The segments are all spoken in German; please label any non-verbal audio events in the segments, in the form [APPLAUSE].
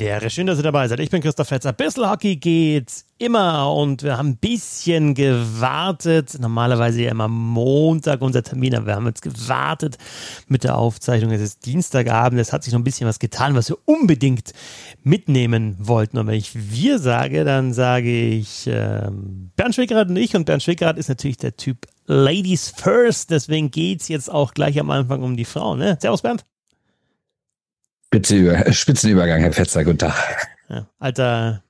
Ehre. Schön, dass ihr dabei seid. Ich bin Christoph Fetzer. Bissl Hockey geht's immer und wir haben ein bisschen gewartet. Normalerweise ja immer Montag unser Termin, aber wir haben jetzt gewartet mit der Aufzeichnung. Es ist Dienstagabend. Es hat sich noch ein bisschen was getan, was wir unbedingt mitnehmen wollten. Und wenn ich wir sage, dann sage ich ähm, Bernd Schwickerath und ich. Und Bernd Schwickerath ist natürlich der Typ Ladies First. Deswegen geht's jetzt auch gleich am Anfang um die Frauen. Ne? Servus, Bernd. Spitzenüber Spitzenübergang, Herr Fetzer, guten Tag. Ja, alter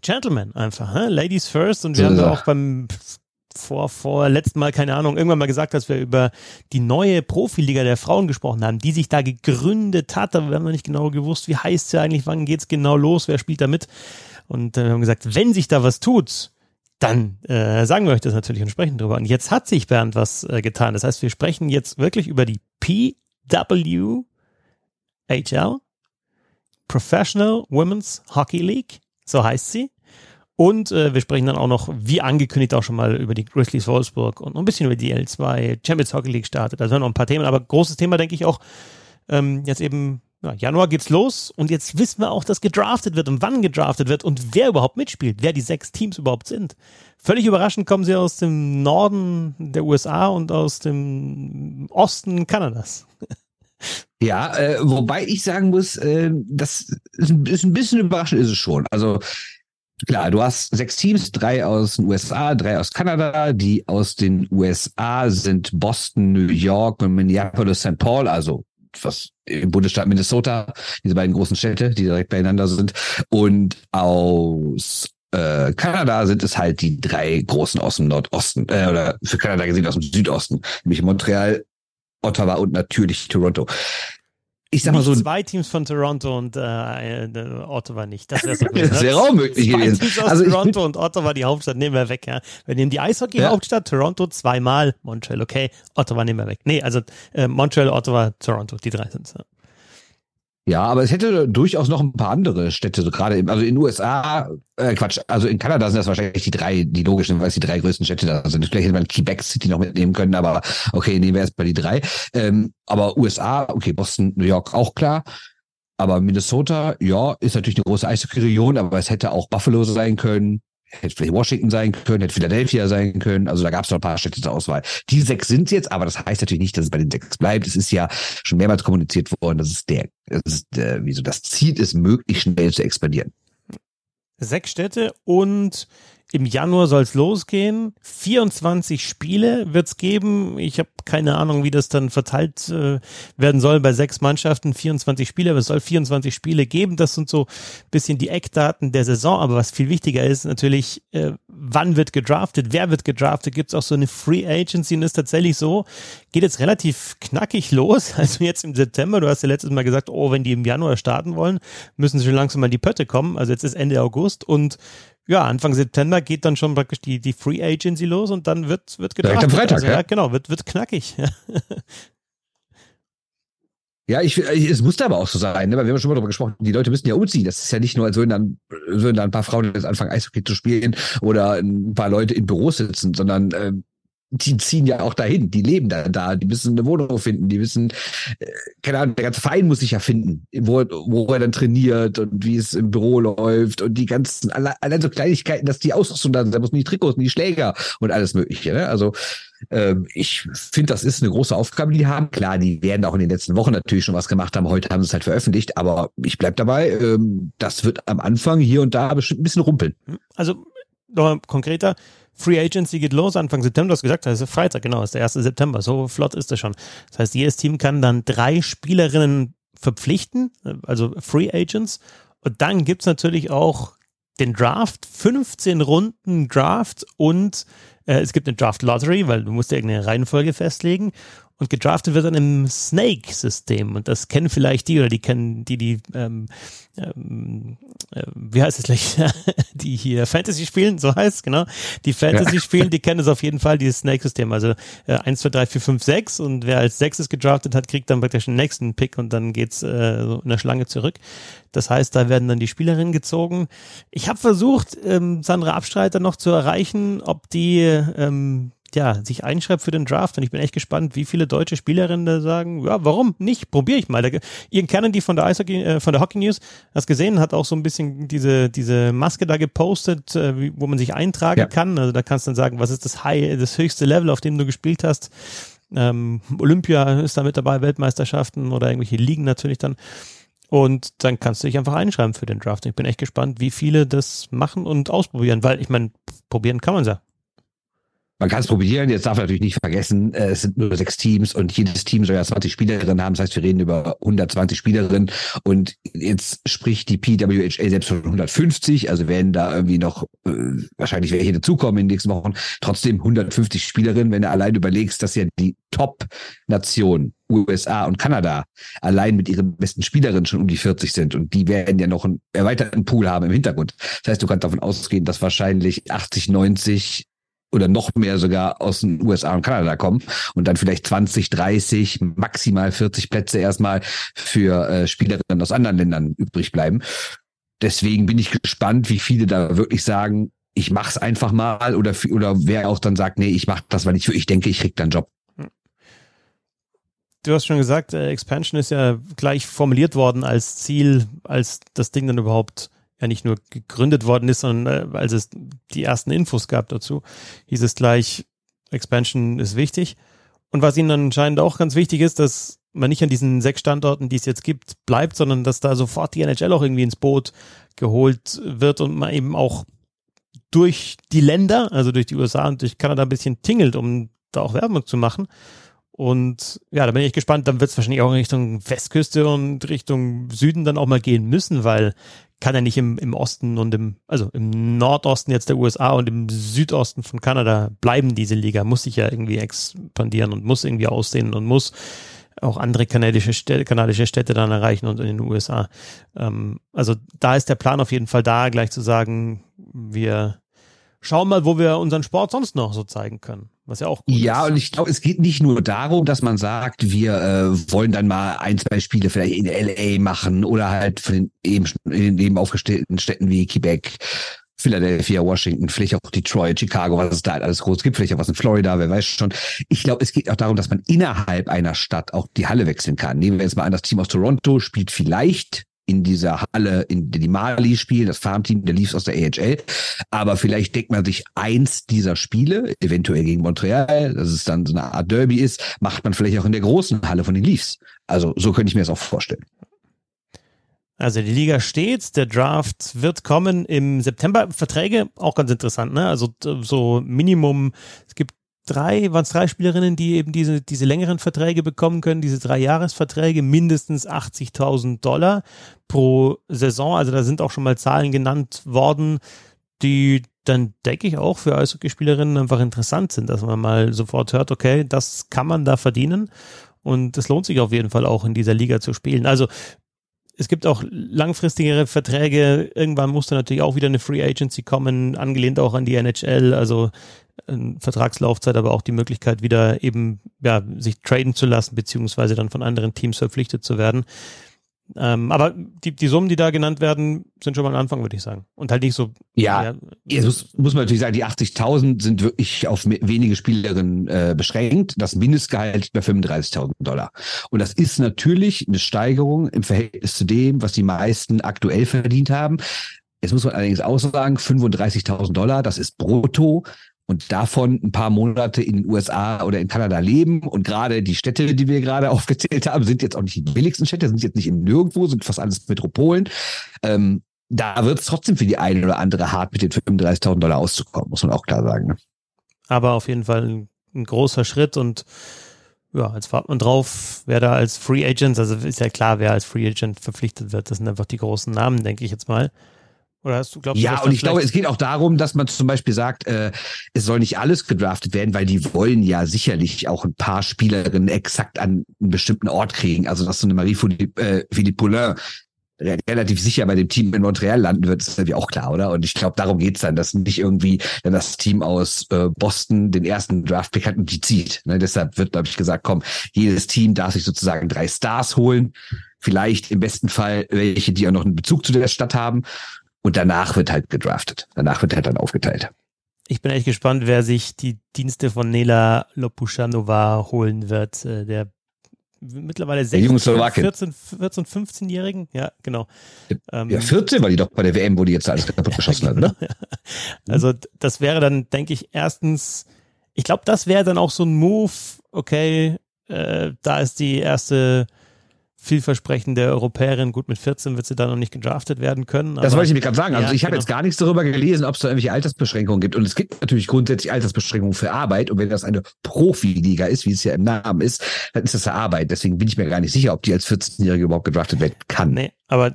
Gentleman einfach, hä? Ladies first. Und wir so haben ja auch beim vor, vor letzten Mal, keine Ahnung, irgendwann mal gesagt, dass wir über die neue Profiliga der Frauen gesprochen haben, die sich da gegründet hat. Aber wir haben noch nicht genau gewusst, wie heißt sie eigentlich, wann geht's genau los, wer spielt da mit. Und äh, wir haben gesagt, wenn sich da was tut, dann äh, sagen wir euch das natürlich und sprechen drüber. Und jetzt hat sich Bernd was äh, getan. Das heißt, wir sprechen jetzt wirklich über die PW HL, Professional Women's Hockey League, so heißt sie. Und äh, wir sprechen dann auch noch, wie angekündigt, auch schon mal über die Grizzlies Wolfsburg und ein bisschen über die L2 Champions Hockey League startet. Da sind noch ein paar Themen, aber großes Thema, denke ich auch, ähm, jetzt eben, ja, Januar geht's los und jetzt wissen wir auch, dass gedraftet wird und wann gedraftet wird und wer überhaupt mitspielt, wer die sechs Teams überhaupt sind. Völlig überraschend kommen sie aus dem Norden der USA und aus dem Osten Kanadas. [LAUGHS] Ja, äh, wobei ich sagen muss, äh, das ist ein, ist ein bisschen überraschend, ist es schon. Also klar, du hast sechs Teams, drei aus den USA, drei aus Kanada. Die aus den USA sind Boston, New York und Minneapolis, St. Paul, also was im Bundesstaat Minnesota, diese beiden großen Städte, die direkt beieinander sind. Und aus äh, Kanada sind es halt die drei großen aus dem Nordosten, äh, oder für Kanada gesehen aus dem Südosten, nämlich Montreal, Ottawa und natürlich Toronto. Ich sag mal so. Zwei Teams von Toronto und äh, äh Ottawa nicht. Das wäre so. [LAUGHS] Das auch möglich zwei gewesen. Teams aus also Toronto und Ottawa, die Hauptstadt, nehmen wir weg. Ja. Wir nehmen die Eishockey-Hauptstadt, ja. Toronto zweimal, Montreal, okay, Ottawa nehmen wir weg. Nee, also äh, Montreal, Ottawa, Toronto, die drei sind Ja. Ja, aber es hätte durchaus noch ein paar andere Städte, gerade im, also in USA, äh, Quatsch, also in Kanada sind das wahrscheinlich die drei, die logischen, weil es die drei größten Städte da sind. Vielleicht hätte man Quebec City noch mitnehmen können, aber okay, nehmen wir erstmal die drei. Ähm, aber USA, okay, Boston, New York auch klar. Aber Minnesota, ja, ist natürlich eine große Eishockey-Region, aber es hätte auch Buffalo sein können, hätte vielleicht Washington sein können, hätte Philadelphia sein können. Also da gab es noch ein paar Städte zur Auswahl. Die sechs sind jetzt, aber das heißt natürlich nicht, dass es bei den sechs bleibt. Es ist ja schon mehrmals kommuniziert worden, dass es der, dass es der wie so das Ziel ist, möglichst schnell zu expandieren. Sechs Städte und im Januar soll es losgehen. 24 Spiele wird es geben. Ich habe keine Ahnung, wie das dann verteilt äh, werden soll bei sechs Mannschaften. 24 Spiele, aber es soll 24 Spiele geben. Das sind so bisschen die Eckdaten der Saison. Aber was viel wichtiger ist natürlich, äh, wann wird gedraftet, wer wird gedraftet. Gibt es auch so eine Free Agency und ist tatsächlich so, geht jetzt relativ knackig los. [LAUGHS] Also jetzt im September, du hast ja letztes Mal gesagt, oh, wenn die im Januar starten wollen, müssen sie schon langsam mal in die Pötte kommen. Also jetzt ist Ende August und ja, Anfang September geht dann schon praktisch die, die Free Agency los und dann wird, wird gedacht. Direkt am Freitag, also, ja? ja? genau, wird, wird knackig. [LAUGHS] Ja, ich, es musste aber auch so sein, ne? weil wir haben schon mal darüber gesprochen, die Leute müssen ja umziehen. Das ist ja nicht nur, als würden dann, würden dann ein paar Frauen jetzt anfangen, Eishockey zu spielen oder ein paar Leute in Büros sitzen, sondern äh, die ziehen ja auch dahin, die leben da, da, die müssen eine Wohnung finden, die wissen, äh, keine Ahnung, der ganze Verein muss sich ja finden, wo, wo er dann trainiert und wie es im Büro läuft und die ganzen, allein, so Kleinigkeiten, dass die Ausrüstung da, da muss die Trikots, die Schläger und alles mögliche. Ne? Also ähm, ich finde, das ist eine große Aufgabe, die die haben. Klar, die werden auch in den letzten Wochen natürlich schon was gemacht haben. Heute haben sie es halt veröffentlicht, aber ich bleib dabei. Ähm, das wird am Anfang hier und da bestimmt ein bisschen rumpeln. Also nochmal konkreter, Free Agency geht los Anfang September. Du hast gesagt, das ist Freitag, genau, ist der 1. September. So flott ist das schon. Das heißt, jedes Team kann dann drei Spielerinnen verpflichten, also Free Agents. Und dann gibt's natürlich auch den Draft, 15 Runden Draft und äh, es gibt eine Draft Lottery, weil du musst ja irgendeine Reihenfolge festlegen. Und gedraftet wird dann im Snake-System. Und das kennen vielleicht die oder die kennen die, die, ähm, ähm, äh, wie heißt es gleich, [LAUGHS] die hier Fantasy spielen, so heißt es, genau. Die Fantasy spielen, die kennen es auf jeden Fall, dieses Snake-System. Also äh, 1, 2, 3, 4, 5, 6 und wer als sechstes gedraftet hat, kriegt dann praktisch den nächsten Pick und dann geht's äh, so in der Schlange zurück. Das heißt, da werden dann die Spielerinnen gezogen. Ich habe versucht, ähm, Sandra Abstreiter noch zu erreichen, ob die ähm, ja, sich einschreibt für den Draft. Und ich bin echt gespannt, wie viele deutsche Spielerinnen da sagen, ja, warum nicht? Probiere ich mal. Ian Cannon, die von der Eishockey, äh, von der Hockey News, hast gesehen, hat auch so ein bisschen diese, diese Maske da gepostet, äh, wo man sich eintragen ja. kann. Also da kannst du dann sagen, was ist das High, das höchste Level, auf dem du gespielt hast. Ähm, Olympia ist da mit dabei, Weltmeisterschaften oder irgendwelche Ligen natürlich dann. Und dann kannst du dich einfach einschreiben für den Draft. Ich bin echt gespannt, wie viele das machen und ausprobieren, weil ich meine, probieren kann man ja. Man kann es probieren, jetzt darf man natürlich nicht vergessen, äh, es sind nur sechs Teams und jedes Team soll ja 20 Spielerinnen haben. Das heißt, wir reden über 120 Spielerinnen und jetzt spricht die PWHA selbst von 150, also werden da irgendwie noch äh, wahrscheinlich welche dazukommen in den nächsten Wochen. Trotzdem 150 Spielerinnen, wenn du allein überlegst, dass ja die Top-Nationen USA und Kanada allein mit ihren besten Spielerinnen schon um die 40 sind und die werden ja noch einen erweiterten Pool haben im Hintergrund. Das heißt, du kannst davon ausgehen, dass wahrscheinlich 80, 90 oder noch mehr sogar aus den USA und Kanada kommen und dann vielleicht 20, 30, maximal 40 Plätze erstmal für äh, Spielerinnen aus anderen Ländern übrig bleiben. Deswegen bin ich gespannt, wie viele da wirklich sagen, ich mach's einfach mal oder oder wer auch dann sagt, nee, ich mach das, weil ich ich denke, ich krieg dann Job. Du hast schon gesagt, äh, Expansion ist ja gleich formuliert worden als Ziel, als das Ding dann überhaupt ja nicht nur gegründet worden ist, sondern äh, als es die ersten Infos gab dazu, hieß es gleich, Expansion ist wichtig. Und was ihnen anscheinend auch ganz wichtig ist, dass man nicht an diesen sechs Standorten, die es jetzt gibt, bleibt, sondern dass da sofort die NHL auch irgendwie ins Boot geholt wird und man eben auch durch die Länder, also durch die USA und durch Kanada ein bisschen tingelt, um da auch Werbung zu machen. Und ja, da bin ich gespannt. Dann wird es wahrscheinlich auch in Richtung Westküste und Richtung Süden dann auch mal gehen müssen, weil kann ja nicht im, im Osten und im, also im Nordosten jetzt der USA und im Südosten von Kanada bleiben diese Liga, muss sich ja irgendwie expandieren und muss irgendwie aussehen und muss auch andere kanadische Städte, kanadische Städte dann erreichen und in den USA. Ähm, also da ist der Plan auf jeden Fall da, gleich zu sagen, wir schauen mal, wo wir unseren Sport sonst noch so zeigen können. Was ja auch gut Ja, ist. und ich glaube, es geht nicht nur darum, dass man sagt, wir äh, wollen dann mal ein, zwei Spiele vielleicht in LA machen oder halt von den eben, in den eben aufgestellten Städten wie Quebec, Philadelphia, Washington, vielleicht auch Detroit, Chicago, was es da halt alles groß gibt, vielleicht auch was in Florida, wer weiß schon. Ich glaube, es geht auch darum, dass man innerhalb einer Stadt auch die Halle wechseln kann. Nehmen wir jetzt mal an, das Team aus Toronto spielt vielleicht in dieser Halle, in die Mali spielen, das Farmteam der Leafs aus der AHL. Aber vielleicht denkt man sich eins dieser Spiele, eventuell gegen Montreal, dass es dann so eine Art Derby ist, macht man vielleicht auch in der großen Halle von den Leafs. Also so könnte ich mir das auch vorstellen. Also die Liga steht, der Draft wird kommen im September. Verträge auch ganz interessant, ne? Also so Minimum, es gibt drei, waren es drei Spielerinnen, die eben diese, diese längeren Verträge bekommen können, diese drei Jahresverträge, mindestens 80.000 Dollar pro Saison. Also da sind auch schon mal Zahlen genannt worden, die dann denke ich auch für Eishockeyspielerinnen einfach interessant sind, dass man mal sofort hört, okay, das kann man da verdienen und es lohnt sich auf jeden Fall auch in dieser Liga zu spielen. Also es gibt auch langfristigere Verträge. Irgendwann musste natürlich auch wieder eine Free Agency kommen, angelehnt auch an die NHL. Also Vertragslaufzeit, aber auch die Möglichkeit, wieder eben ja, sich traden zu lassen, beziehungsweise dann von anderen Teams verpflichtet zu werden. Ähm, aber die, die Summen, die da genannt werden, sind schon mal am Anfang, würde ich sagen. Und halt nicht so. Ja, ja jetzt muss, muss man natürlich sagen, die 80.000 sind wirklich auf wenige Spielerinnen äh, beschränkt. Das Mindestgehalt bei 35.000 Dollar. Und das ist natürlich eine Steigerung im Verhältnis zu dem, was die meisten aktuell verdient haben. Jetzt muss man allerdings auch sagen, 35.000 Dollar, das ist brutto und davon ein paar Monate in den USA oder in Kanada leben. Und gerade die Städte, die wir gerade [LAUGHS] aufgezählt haben, sind jetzt auch nicht die billigsten Städte, sind jetzt nicht in nirgendwo, sind fast alles Metropolen. Ähm, da wird es trotzdem für die eine oder andere hart, mit den 35.000 Dollar auszukommen, muss man auch klar sagen. Ne? Aber auf jeden Fall ein, ein großer Schritt und ja, jetzt wartet man drauf, wer da als Free Agent, also ist ja klar, wer als Free Agent verpflichtet wird. Das sind einfach die großen Namen, denke ich jetzt mal. Oder hast du, glaubst ja, du, und ich glaube, es geht auch darum, dass man zum Beispiel sagt, äh, es soll nicht alles gedraftet werden, weil die wollen ja sicherlich auch ein paar Spielerinnen exakt an einen bestimmten Ort kriegen. Also, dass so eine Marie-Philippe äh, Poulain relativ sicher bei dem Team in Montreal landen wird, ist irgendwie auch klar, oder? Und ich glaube, darum geht's dann, dass nicht irgendwie dann das Team aus äh, Boston den ersten Draft-Pick hat und die zieht. Ne? Deshalb wird, glaube ich, gesagt, komm, jedes Team darf sich sozusagen drei Stars holen. Vielleicht im besten Fall welche, die auch noch einen Bezug zu der Stadt haben. Und danach wird halt gedraftet. Danach wird halt dann aufgeteilt. Ich bin echt gespannt, wer sich die Dienste von Nela Lopushanova holen wird. Äh, der mittlerweile 16, 14, 14, 15-Jährigen. Ja, genau. Ja, 14 ähm, war die doch bei der WM, wo die jetzt alles kaputt [LAUGHS] geschossen ja, genau. hat, ne? Also das wäre dann, denke ich, erstens, ich glaube, das wäre dann auch so ein Move, okay, äh, da ist die erste vielversprechende Europäerin. Gut, mit 14 wird sie da noch nicht gedraftet werden können. das wollte ich mir gerade sagen. Also ja, ich habe genau. jetzt gar nichts darüber gelesen, ob es da irgendwelche Altersbeschränkungen gibt. Und es gibt natürlich grundsätzlich Altersbeschränkungen für Arbeit. Und wenn das eine Profiliga ist, wie es ja im Namen ist, dann ist das ja Arbeit. Deswegen bin ich mir gar nicht sicher, ob die als 14-Jährige überhaupt gedraftet werden kann. Nee, aber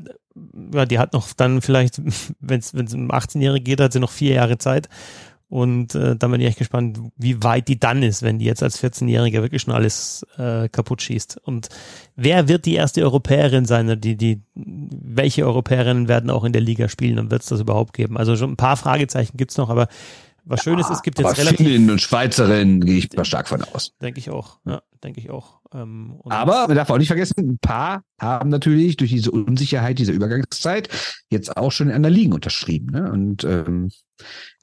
ja, die hat noch dann vielleicht, [LAUGHS] wenn es um 18-Jährige geht, hat sie noch vier Jahre Zeit. Und äh, da bin ich echt gespannt, wie weit die dann ist, wenn die jetzt als 14-Jährige wirklich schon alles äh, kaputt schießt. Und wer wird die erste Europäerin sein? Die, die, welche Europäerinnen werden auch in der Liga spielen und wird es das überhaupt geben? Also schon ein paar Fragezeichen gibt's noch, aber was schön ist, es gibt jetzt relativ. Finnen und Schweizerinnen gehe ich mal stark von aus. Denke ich auch, ja, denke ich auch. Ähm, Aber man darf auch nicht vergessen, ein paar haben natürlich durch diese Unsicherheit dieser Übergangszeit jetzt auch schon in einer Ligen unterschrieben. Ne? Und ähm,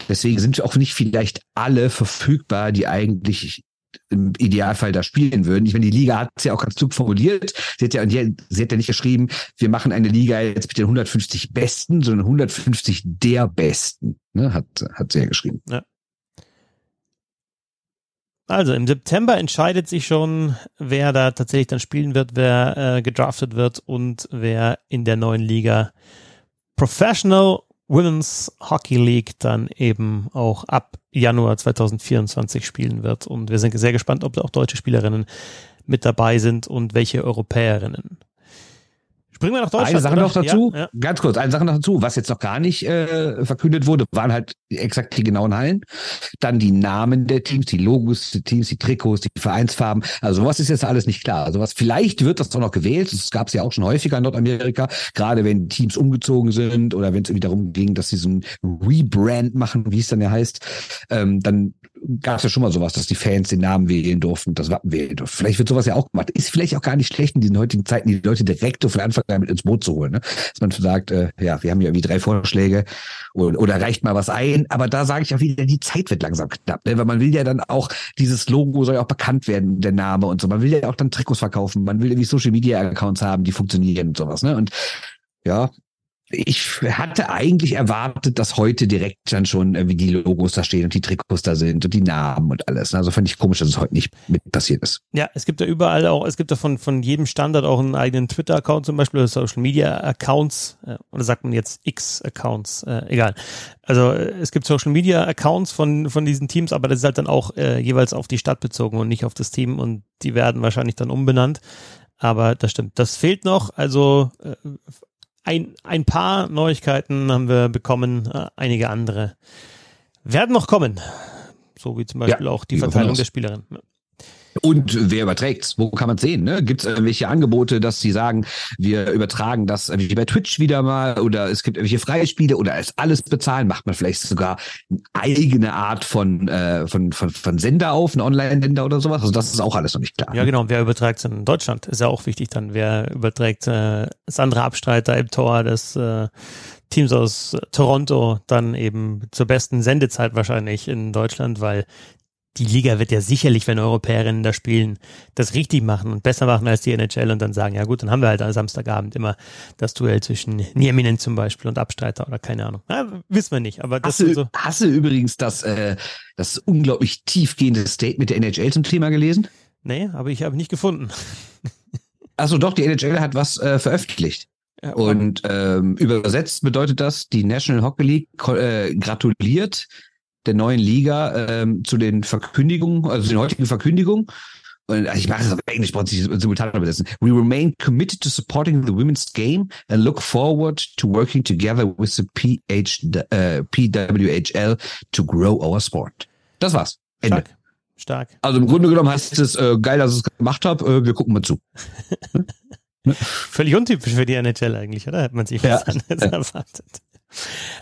deswegen sind auch nicht vielleicht alle verfügbar, die eigentlich im Idealfall da spielen würden. Ich meine, die Liga hat es ja auch ganz klug formuliert. Sie hat ja, sie hat ja nicht geschrieben, wir machen eine Liga jetzt mit den 150 Besten, sondern 150 der Besten. Ne? Hat, hat sie ja geschrieben. Ja. Also im September entscheidet sich schon, wer da tatsächlich dann spielen wird, wer äh, gedraftet wird und wer in der neuen Liga Professional Women's Hockey League dann eben auch ab Januar 2024 spielen wird. Und wir sind sehr gespannt, ob auch deutsche Spielerinnen mit dabei sind und welche Europäerinnen. Springen wir nach Deutschland. Eine Sache noch dazu, ja, ja. ganz kurz, eine Sache noch dazu, was jetzt noch gar nicht äh, verkündet wurde, waren halt exakt die genauen Hallen. Dann die Namen der Teams, die Logos der Teams, die Trikots, die Vereinsfarben. Also sowas ist jetzt alles nicht klar. Also was vielleicht wird das doch noch gewählt. Das gab es ja auch schon häufiger in Nordamerika, gerade wenn Teams umgezogen sind oder wenn es irgendwie darum ging, dass sie so ein Rebrand machen, wie es dann ja heißt. Ähm, dann gab es ja schon mal sowas, dass die Fans den Namen wählen durften, das Wappen wählen durften. Vielleicht wird sowas ja auch gemacht. Ist vielleicht auch gar nicht schlecht in diesen heutigen Zeiten, die Leute direkt von Anfang an mit ins Boot zu holen. Ne? Dass man sagt, äh, ja, wir haben ja irgendwie drei Vorschläge oder, oder reicht mal was ein. Aber da sage ich auch wieder, die Zeit wird langsam knapp. Ne? Weil man will ja dann auch, dieses Logo soll ja auch bekannt werden, der Name und so. Man will ja auch dann Trikots verkaufen. Man will irgendwie Social Media Accounts haben, die funktionieren und sowas. Ne? Und ja, ich hatte eigentlich erwartet, dass heute direkt dann schon irgendwie die Logos da stehen und die Trikots da sind und die Namen und alles. Also fand ich komisch, dass es heute nicht mit passiert ist. Ja, es gibt ja überall auch, es gibt ja von, von jedem Standard auch einen eigenen Twitter-Account zum Beispiel oder Social Media Accounts äh, oder sagt man jetzt X-Accounts, äh, egal. Also äh, es gibt Social Media Accounts von, von diesen Teams, aber das ist halt dann auch äh, jeweils auf die Stadt bezogen und nicht auf das Team und die werden wahrscheinlich dann umbenannt. Aber das stimmt. Das fehlt noch. Also äh, ein, ein paar Neuigkeiten haben wir bekommen, äh, einige andere werden noch kommen. So wie zum Beispiel ja, auch die Verteilung der Spielerin. Und wer überträgt Wo kann man sehen? Ne? Gibt es irgendwelche Angebote, dass sie sagen, wir übertragen das wie bei Twitch wieder mal oder es gibt irgendwelche freie Spiele oder ist alles bezahlen? Macht man vielleicht sogar eine eigene Art von, äh, von, von, von Sender auf, ein Online-Sender oder sowas? Also das ist auch alles noch nicht klar. Ja, genau. wer überträgt es in Deutschland? Ist ja auch wichtig dann. Wer überträgt äh, das andere Abstreiter im Tor des äh, Teams aus Toronto dann eben zur besten Sendezeit wahrscheinlich in Deutschland, weil die Liga wird ja sicherlich, wenn Europäerinnen da spielen, das richtig machen und besser machen als die NHL und dann sagen, ja gut, dann haben wir halt am Samstagabend immer das Duell zwischen Nieminen zum Beispiel und Abstreiter oder keine Ahnung. Ja, wissen wir nicht, aber das hast du, so. Hast du übrigens das, äh, das unglaublich tiefgehende Statement der NHL zum Thema gelesen? Nee, aber ich habe nicht gefunden. [LAUGHS] Achso, doch, die NHL hat was äh, veröffentlicht. Ja, und ähm, übersetzt bedeutet das, die National Hockey League äh, gratuliert der neuen Liga ähm, zu den Verkündigungen, also den heutigen Verkündigungen. Und also ich mache das auf Englisch, brauche ich simultan übersetzen. We remain committed to supporting the women's game and look forward to working together with the PH, äh, PWHL to grow our sport. Das war's. Ende. Stark. Stark. Also im Grunde genommen heißt es, äh, geil, dass ich es gemacht habe, äh, wir gucken mal zu. [LAUGHS] Völlig untypisch für die NHL eigentlich, oder? Hat man sich was ja. anderes erwartet.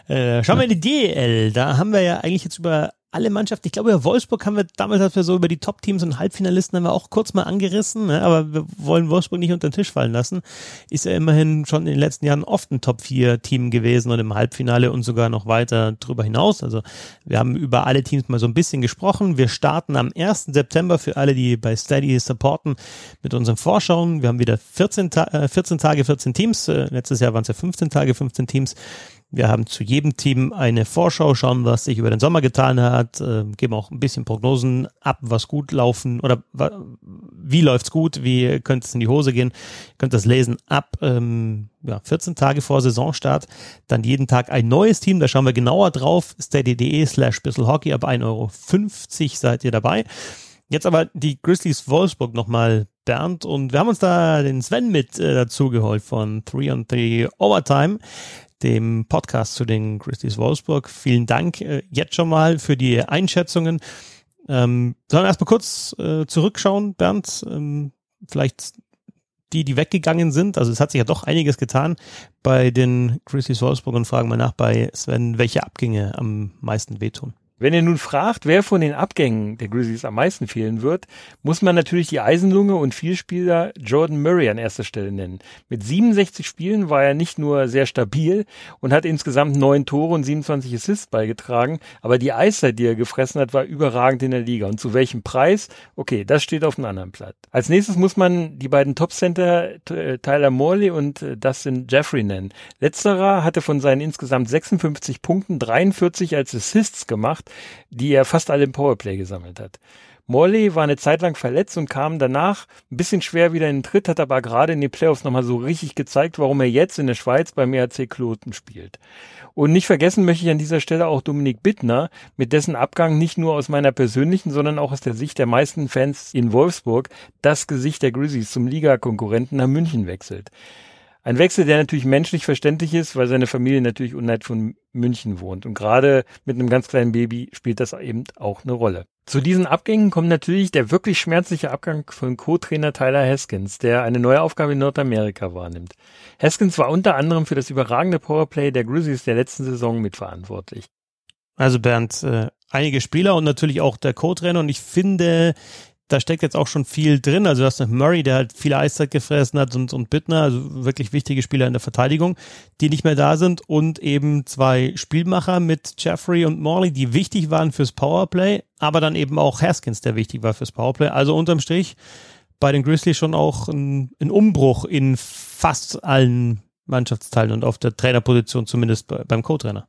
Äh, schauen wir in die DL. Da haben wir ja eigentlich jetzt über alle Mannschaften, ich glaube, über Wolfsburg haben wir damals, als wir so über die Top-Teams und Halbfinalisten haben wir auch kurz mal angerissen, ne? aber wir wollen Wolfsburg nicht unter den Tisch fallen lassen. Ist ja immerhin schon in den letzten Jahren oft ein Top-4-Team gewesen und im Halbfinale und sogar noch weiter drüber hinaus. Also wir haben über alle Teams mal so ein bisschen gesprochen. Wir starten am 1. September für alle, die bei Steady supporten, mit unseren Vorschauen. Wir haben wieder 14, Ta 14 äh, Tage, 14 Teams. Äh, letztes Jahr waren es ja 15 Tage, 15 Teams. Wir haben zu jedem Team eine Vorschau, schauen, was sich über den Sommer getan hat, äh, geben auch ein bisschen Prognosen ab, was gut laufen oder wie läuft's gut, wie könnte es in die Hose gehen. Ihr könnt das lesen ab ähm, ja, 14 Tage vor Saisonstart. Dann jeden Tag ein neues Team, da schauen wir genauer drauf. steady.de slash Hockey, ab 1,50 Euro seid ihr dabei. Jetzt aber die Grizzlies Wolfsburg nochmal, Bernd. Und wir haben uns da den Sven mit äh, dazu geholt von 3 on 3 Overtime dem Podcast zu den Grizzlies Wolfsburg. Vielen Dank äh, jetzt schon mal für die Einschätzungen. Ähm, sollen wir erstmal kurz äh, zurückschauen, Bernd? Ähm, vielleicht die, die weggegangen sind. Also es hat sich ja doch einiges getan bei den Grizzlies Wolfsburg und fragen mal nach bei Sven, welche Abgänge am meisten wehtun. Wenn ihr nun fragt, wer von den Abgängen der Grizzlies am meisten fehlen wird, muss man natürlich die Eisenlunge und Vielspieler Jordan Murray an erster Stelle nennen. Mit 67 Spielen war er nicht nur sehr stabil und hat insgesamt neun Tore und 27 Assists beigetragen, aber die Eiszeit, die er gefressen hat, war überragend in der Liga. Und zu welchem Preis? Okay, das steht auf einem anderen Blatt. Als nächstes muss man die beiden Topcenter äh, Tyler Morley und äh, Dustin Jeffrey nennen. Letzterer hatte von seinen insgesamt 56 Punkten 43 als Assists gemacht die er fast alle im Powerplay gesammelt hat. Morley war eine Zeit lang verletzt und kam danach ein bisschen schwer wieder in den Tritt, hat aber gerade in den Playoffs nochmal so richtig gezeigt, warum er jetzt in der Schweiz beim ERC Kloten spielt. Und nicht vergessen möchte ich an dieser Stelle auch Dominik Bittner, mit dessen Abgang nicht nur aus meiner persönlichen, sondern auch aus der Sicht der meisten Fans in Wolfsburg das Gesicht der Grizzlies zum Ligakonkurrenten nach München wechselt. Ein Wechsel, der natürlich menschlich verständlich ist, weil seine Familie natürlich unweit von München wohnt. Und gerade mit einem ganz kleinen Baby spielt das eben auch eine Rolle. Zu diesen Abgängen kommt natürlich der wirklich schmerzliche Abgang von Co-Trainer Tyler Haskins, der eine neue Aufgabe in Nordamerika wahrnimmt. Haskins war unter anderem für das überragende Powerplay der Grizzlies der letzten Saison mitverantwortlich. Also Bernd, äh, einige Spieler und natürlich auch der Co-Trainer und ich finde, da steckt jetzt auch schon viel drin. Also du hast noch Murray, der halt viel Eiszeit gefressen hat und, und Bittner, also wirklich wichtige Spieler in der Verteidigung, die nicht mehr da sind und eben zwei Spielmacher mit Jeffrey und Morley, die wichtig waren fürs Powerplay, aber dann eben auch Haskins, der wichtig war fürs Powerplay. Also unterm Strich bei den Grizzlies schon auch ein, ein Umbruch in fast allen Mannschaftsteilen und auf der Trainerposition, zumindest beim Co-Trainer.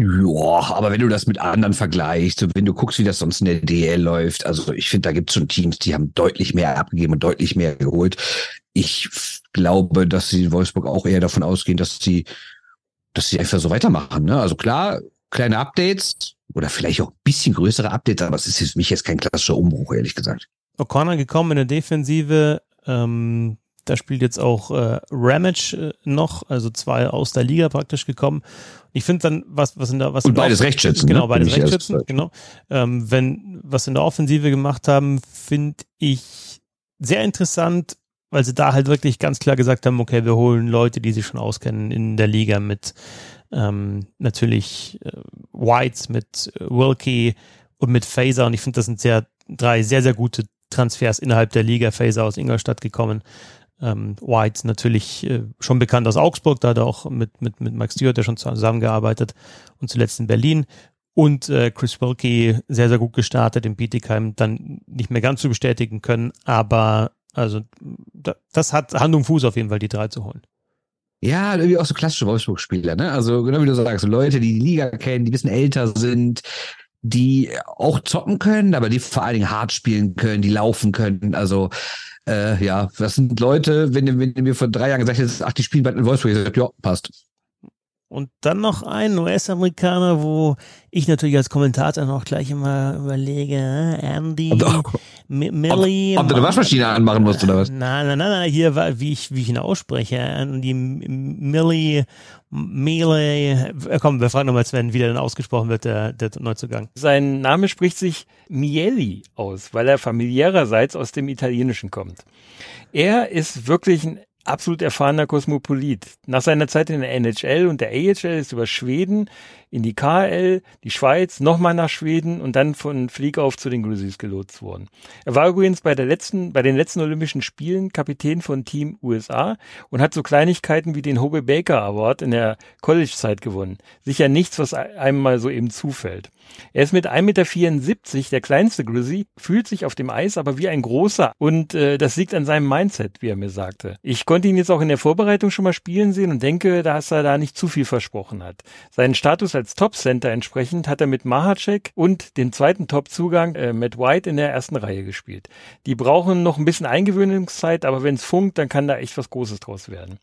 Ja, aber wenn du das mit anderen vergleichst, wenn du guckst, wie das sonst in der DL läuft, also ich finde, da gibt es schon Teams, die haben deutlich mehr abgegeben und deutlich mehr geholt. Ich glaube, dass sie in Wolfsburg auch eher davon ausgehen, dass sie, dass sie einfach so weitermachen. Ne? Also klar, kleine Updates oder vielleicht auch ein bisschen größere Updates, aber es ist für mich jetzt kein klassischer Umbruch, ehrlich gesagt. O'Connor gekommen in der Defensive, ähm, da spielt jetzt auch äh, Ramage äh, noch, also zwei aus der Liga praktisch gekommen. Ich finde dann, was, was in der, was Und beides Rechtsschützen. Genau, ne? beides Rechtsschützen, genau. Ähm, wenn, was in der Offensive gemacht haben, finde ich sehr interessant, weil sie da halt wirklich ganz klar gesagt haben, okay, wir holen Leute, die sich schon auskennen in der Liga mit ähm, natürlich äh, Whites, mit äh, Wilkie und mit Phaser. Und ich finde, das sind sehr, drei sehr, sehr gute Transfers innerhalb der Liga. Phaser aus Ingolstadt gekommen. Ähm, White natürlich äh, schon bekannt aus Augsburg, da hat er auch mit, mit, mit Max Stewart ja schon zusammengearbeitet und zuletzt in Berlin. Und äh, Chris Wilkie sehr, sehr gut gestartet in Bietigheim, dann nicht mehr ganz zu bestätigen können, aber also da, das hat Hand und Fuß auf jeden Fall, die drei zu holen. Ja, irgendwie auch so klassische Wolfsburg-Spieler, ne? Also genau wie du sagst, Leute, die die Liga kennen, die ein bisschen älter sind, die auch zocken können, aber die vor allen Dingen hart spielen können, die laufen können. Also äh, ja, das sind Leute, wenn, wenn du mir vor drei Jahren gesagt hättest, ach, die spielen bald in Wolfsburg, ich gesagt, ja, passt. Und dann noch ein US-Amerikaner, wo ich natürlich als Kommentator noch gleich immer überlege, äh, Andy Millie. Ob, ob du eine Waschmaschine anmachen musst oder was? Nein, nein, nein, nein, hier war, wie ich, wie ich ihn ausspreche, Andy Millie, Melee. Äh, komm, wir fragen nochmal Sven, wie der denn ausgesprochen wird, der, der Neuzugang. Sein Name spricht sich Mieli aus, weil er familiärerseits aus dem Italienischen kommt. Er ist wirklich ein absolut erfahrener Kosmopolit. Nach seiner Zeit in der NHL und der AHL ist über Schweden in die KL, die Schweiz, nochmal nach Schweden und dann von Flieg auf zu den Grizzlies gelotst worden. Er war übrigens bei der letzten, bei den letzten Olympischen Spielen Kapitän von Team USA und hat so Kleinigkeiten wie den Hobie Baker Award in der College-Zeit gewonnen. Sicher nichts, was einem mal so eben zufällt. Er ist mit 1,74 Meter der kleinste Grizzly, fühlt sich auf dem Eis aber wie ein großer und äh, das liegt an seinem Mindset, wie er mir sagte. Ich konnte ihn jetzt auch in der Vorbereitung schon mal spielen sehen und denke, dass er da nicht zu viel versprochen hat. Seinen Status als Top-Center entsprechend hat er mit Mahacek und dem zweiten Top-Zugang äh, Matt White in der ersten Reihe gespielt. Die brauchen noch ein bisschen Eingewöhnungszeit, aber wenn es funkt, dann kann da echt was Großes draus werden.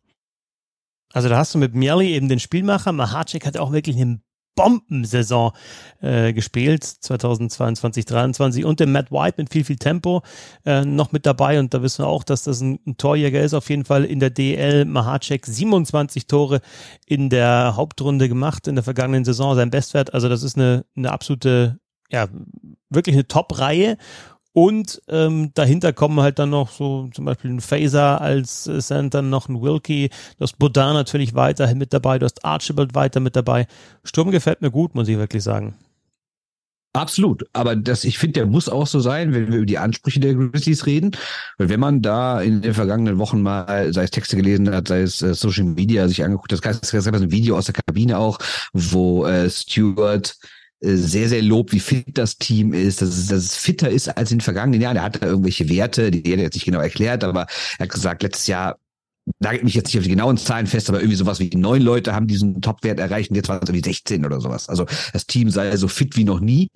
Also da hast du mit Merli eben den Spielmacher. Mahacek hat auch wirklich einen Bombensaison äh, gespielt, 2022, 2023 und dem Matt White mit viel, viel Tempo äh, noch mit dabei. Und da wissen wir auch, dass das ein, ein Torjäger ist, auf jeden Fall in der DL Mahacek 27 Tore in der Hauptrunde gemacht in der vergangenen Saison, sein Bestwert, also das ist eine, eine absolute, ja, wirklich eine Top-Reihe und ähm, dahinter kommen halt dann noch so zum Beispiel ein Phaser als äh, Center, noch ein Wilkie, du hast Baudin natürlich weiterhin mit dabei, du hast Archibald weiter mit dabei. Sturm gefällt mir gut, muss ich wirklich sagen. Absolut, aber das, ich finde, der muss auch so sein, wenn wir über die Ansprüche der Grizzlies reden. Weil wenn man da in den vergangenen Wochen mal, sei es Texte gelesen hat, sei es äh, Social Media sich angeguckt, das gab es ein Video aus der Kabine auch, wo äh, Stewart sehr, sehr lobt, wie fit das Team ist, dass es, dass es fitter ist als in den vergangenen Jahren. Er hat da irgendwelche Werte, die er jetzt nicht genau erklärt, aber er hat gesagt, letztes Jahr nagelt mich jetzt nicht auf die genauen Zahlen fest, aber irgendwie sowas wie neun Leute haben diesen Topwert erreicht und jetzt waren es irgendwie 16 oder sowas. Also das Team sei so fit wie noch nie.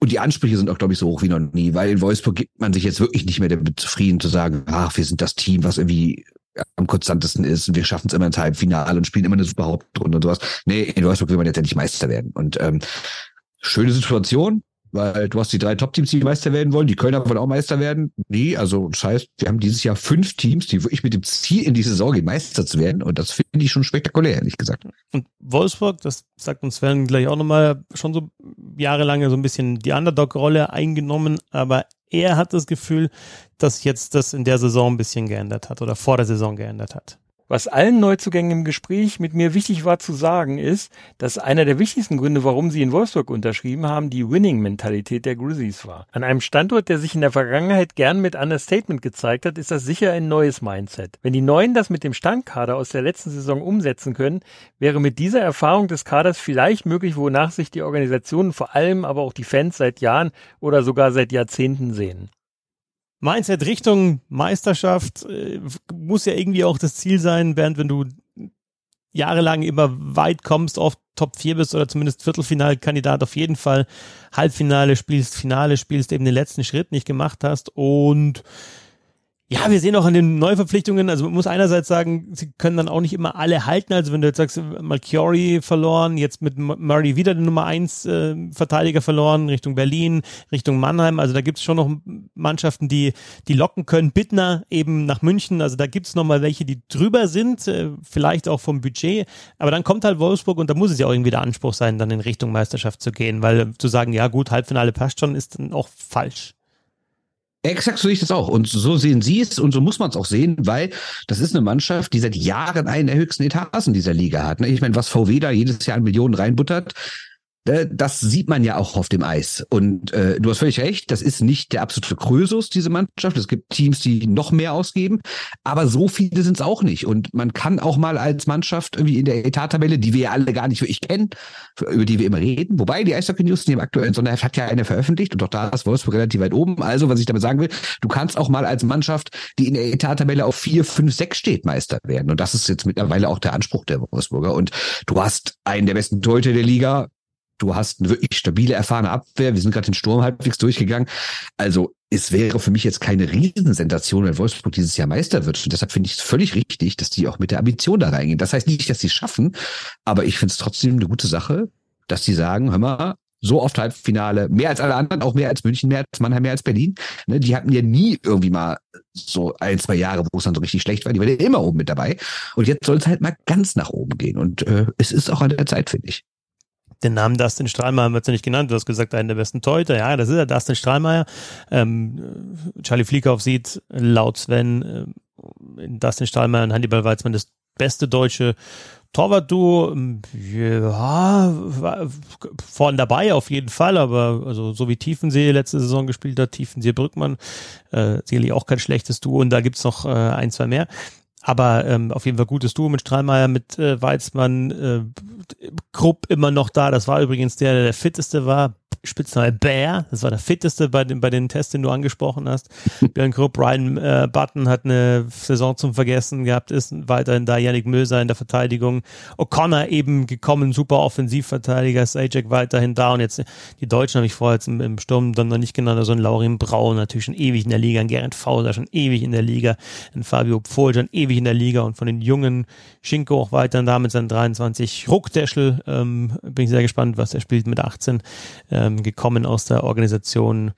Und die Ansprüche sind auch, glaube ich, so hoch wie noch nie, weil in Wolfsburg gibt man sich jetzt wirklich nicht mehr damit zufrieden zu sagen, ach, wir sind das Team, was irgendwie am konstantesten ist und wir schaffen es immer ins Halbfinale und spielen immer eine super Hauptrunde und sowas. Nee, in Wolfsburg will man jetzt endlich Meister werden. Und ähm, schöne Situation, weil du hast die drei Top-Teams, die Meister werden wollen. Die Kölner wollen auch Meister werden. Nee, also das heißt, wir haben dieses Jahr fünf Teams, die wirklich mit dem Ziel in die Saison gehen, Meister zu werden. Und das finde ich schon spektakulär, ehrlich gesagt. Und Wolfsburg, das sagt uns Sven gleich auch nochmal, schon so jahrelang so ein bisschen die Underdog-Rolle eingenommen. Aber er hat das Gefühl, dass jetzt das in der Saison ein bisschen geändert hat oder vor der Saison geändert hat. Was allen Neuzugängen im Gespräch mit mir wichtig war zu sagen, ist, dass einer der wichtigsten Gründe, warum sie in Wolfsburg unterschrieben haben, die Winning-Mentalität der Grizzlies war. An einem Standort, der sich in der Vergangenheit gern mit Understatement gezeigt hat, ist das sicher ein neues Mindset. Wenn die Neuen das mit dem Standkader aus der letzten Saison umsetzen können, wäre mit dieser Erfahrung des Kaders vielleicht möglich, wonach sich die Organisationen, vor allem aber auch die Fans seit Jahren oder sogar seit Jahrzehnten sehen. Mindset Richtung Meisterschaft äh, muss ja irgendwie auch das Ziel sein, während wenn du jahrelang immer weit kommst, oft Top 4 bist oder zumindest Viertelfinalkandidat auf jeden Fall, Halbfinale spielst, Finale spielst, eben den letzten Schritt nicht gemacht hast und ja, wir sehen auch an den Neuverpflichtungen, also man muss einerseits sagen, sie können dann auch nicht immer alle halten. Also wenn du jetzt sagst, Malchiori verloren, jetzt mit Murray wieder den Nummer 1 äh, Verteidiger verloren, Richtung Berlin, Richtung Mannheim. Also da gibt's schon noch Mannschaften, die, die locken können. Bittner eben nach München. Also da gibt's noch mal welche, die drüber sind, äh, vielleicht auch vom Budget. Aber dann kommt halt Wolfsburg und da muss es ja auch irgendwie der Anspruch sein, dann in Richtung Meisterschaft zu gehen. Weil zu sagen, ja gut, Halbfinale passt schon, ist dann auch falsch. Exakt so sehe ich das auch. Und so sehen Sie es und so muss man es auch sehen, weil das ist eine Mannschaft, die seit Jahren einen der höchsten Etagen dieser Liga hat. Ne? Ich meine, was VW da jedes Jahr an Millionen reinbuttert, das sieht man ja auch auf dem Eis. Und äh, du hast völlig recht, das ist nicht der absolute Krösus, diese Mannschaft. Es gibt Teams, die noch mehr ausgeben, aber so viele sind es auch nicht. Und man kann auch mal als Mannschaft irgendwie in der Etattabelle, die wir ja alle gar nicht wirklich kennen, über die wir immer reden, wobei die Eishockey News in dem aktuellen Sonderheft hat ja eine veröffentlicht und auch da ist Wolfsburg relativ weit oben. Also, was ich damit sagen will, du kannst auch mal als Mannschaft, die in der Etattabelle auf vier, fünf, sechs steht, Meister werden. Und das ist jetzt mittlerweile auch der Anspruch der Wolfsburger. Und du hast einen der besten Torhüter der Liga, Du hast eine wirklich stabile, erfahrene Abwehr. Wir sind gerade den Sturm halbwegs durchgegangen. Also es wäre für mich jetzt keine Riesensensation, wenn Wolfsburg dieses Jahr Meister wird. Und deshalb finde ich es völlig richtig, dass die auch mit der Ambition da reingehen. Das heißt nicht, dass sie es schaffen, aber ich finde es trotzdem eine gute Sache, dass die sagen, hör mal, so oft Halbfinale, mehr als alle anderen, auch mehr als München, mehr als Mannheim, mehr als Berlin. Ne, die hatten ja nie irgendwie mal so ein, zwei Jahre, wo es dann so richtig schlecht war. Die waren ja immer oben mit dabei. Und jetzt soll es halt mal ganz nach oben gehen. Und äh, es ist auch an der Zeit, finde ich den Namen Dustin Strahlmeier haben wir jetzt nicht genannt. Du hast gesagt, einen der besten Torhüter. Ja, das ist er, Dustin Strahlmeier. Ähm, Charlie Fliekauf sieht laut Sven äh, Dustin Stahlmeier und Hannibal Weizmann das beste deutsche Torwart-Duo, ja, vorne dabei auf jeden Fall, aber also so wie Tiefensee letzte Saison gespielt hat, Tiefensee Brückmann, äh, sicherlich auch kein schlechtes Duo und da gibt's noch äh, ein, zwei mehr. Aber ähm, auf jeden Fall gutes Duo mit Strahlmeier, mit äh, Weizmann, äh, Krupp immer noch da. Das war übrigens der, der der fitteste war. Spitzname Bear, das war der fitteste bei den, bei den Tests, den du angesprochen hast. [LAUGHS] Björn Krupp, Ryan äh, Button hat eine Saison zum Vergessen gehabt, ist weiterhin da. Yannick Möser in der Verteidigung. O'Connor eben gekommen, super Offensivverteidiger. Sajak weiterhin da. Und jetzt die Deutschen habe ich vorher jetzt im, im Sturm dann noch nicht genannt. Also ein Laurin Braun natürlich schon ewig in der Liga, ein Gerrit Fauser schon ewig in der Liga, ein Fabio Pfohl schon ewig in der Liga und von den jungen Schinko auch weiterhin da mit seinen 23. Ruckdeschel ähm, bin ich sehr gespannt, was er spielt mit 18. Ähm, ähm, gekommen aus der Organisation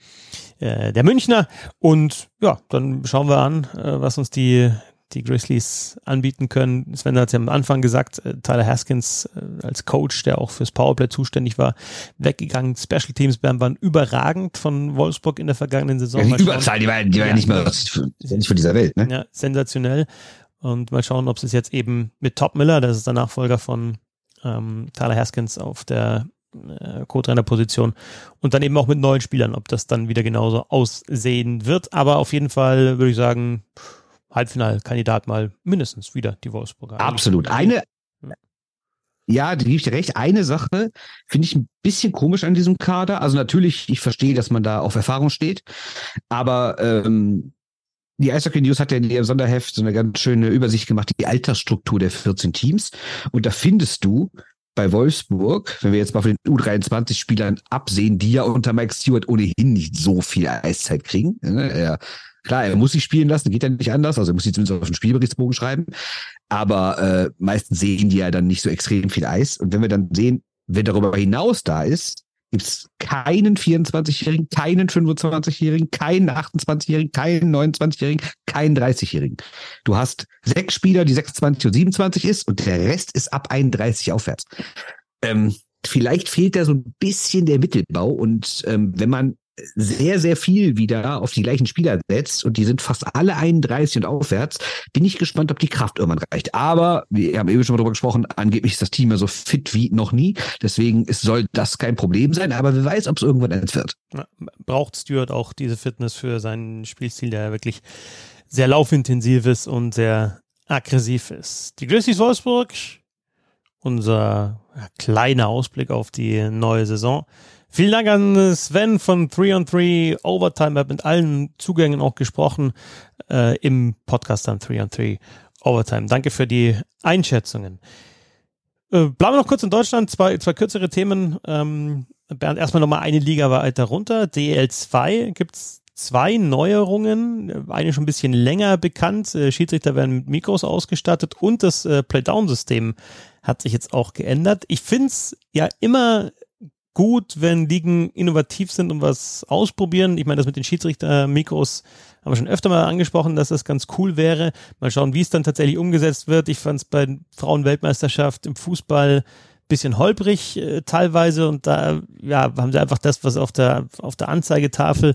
äh, der Münchner. Und ja, dann schauen wir an, äh, was uns die, die Grizzlies anbieten können. Sven hat es ja am Anfang gesagt, äh, Tyler Haskins äh, als Coach, der auch fürs Powerplay zuständig war, weggegangen. Special Teams waren überragend von Wolfsburg in der vergangenen Saison. Ja, die Überzahl, die war, die war ja, nicht mehr nicht von dieser Welt. Ne? Ja, sensationell. Und mal schauen, ob es jetzt eben mit Top Miller, das ist der Nachfolger von ähm, Tyler Haskins auf der äh, Co-Trainer-Position und dann eben auch mit neuen Spielern, ob das dann wieder genauso aussehen wird. Aber auf jeden Fall würde ich sagen, Halbfinalkandidat mal mindestens wieder die Wolfsburger. Absolut. Eine, ja, da gebe ich dir recht. Eine Sache finde ich ein bisschen komisch an diesem Kader. Also natürlich, ich verstehe, dass man da auf Erfahrung steht, aber ähm, die Eishockey News hat ja in ihrem Sonderheft so eine ganz schöne Übersicht gemacht, die Altersstruktur der 14 Teams. Und da findest du bei Wolfsburg, wenn wir jetzt mal von den U23-Spielern absehen, die ja unter Mike Stewart ohnehin nicht so viel Eiszeit kriegen. Ne? Er, klar, er muss sich spielen lassen, geht ja nicht anders, also er muss sie zumindest auf den Spielberichtsbogen schreiben. Aber äh, meistens sehen die ja dann nicht so extrem viel Eis. Und wenn wir dann sehen, wer darüber hinaus da ist, gibt es keinen 24-Jährigen, keinen 25-Jährigen, keinen 28-Jährigen, keinen 29-Jährigen, keinen 30-Jährigen. Du hast sechs Spieler, die 26 und 27 ist und der Rest ist ab 31 aufwärts. Ähm, vielleicht fehlt da so ein bisschen der Mittelbau und ähm, wenn man sehr, sehr viel wieder auf die gleichen Spieler setzt und die sind fast alle 31 und aufwärts, bin ich gespannt, ob die Kraft irgendwann reicht. Aber wir haben eben schon mal drüber gesprochen, angeblich ist das Team ja so fit wie noch nie. Deswegen soll das kein Problem sein, aber wer weiß, ob es irgendwann eins wird. Braucht Stuart auch diese Fitness für seinen Spielstil, der wirklich sehr laufintensiv ist und sehr aggressiv ist. Die Grizzlies Wolfsburg, unser kleiner Ausblick auf die neue Saison. Vielen Dank an Sven von 3 on 3 Overtime. Er hat mit allen Zugängen auch gesprochen äh, im Podcast dann 3 on 3 Overtime. Danke für die Einschätzungen. Äh, bleiben wir noch kurz in Deutschland. Zwei, zwei kürzere Themen. Ähm, Bernd, erstmal nochmal eine Liga weiter runter. DL2 gibt's zwei Neuerungen. Eine schon ein bisschen länger bekannt. Äh, Schiedsrichter werden mit Mikros ausgestattet und das äh, Playdown-System hat sich jetzt auch geändert. Ich find's ja immer gut, wenn Ligen innovativ sind und was ausprobieren. Ich meine, das mit den Schiedsrichter-Mikros haben wir schon öfter mal angesprochen, dass das ganz cool wäre. Mal schauen, wie es dann tatsächlich umgesetzt wird. Ich fand es bei Frauenweltmeisterschaft im Fußball bisschen holprig äh, teilweise und da ja haben sie einfach das, was auf der auf der Anzeigetafel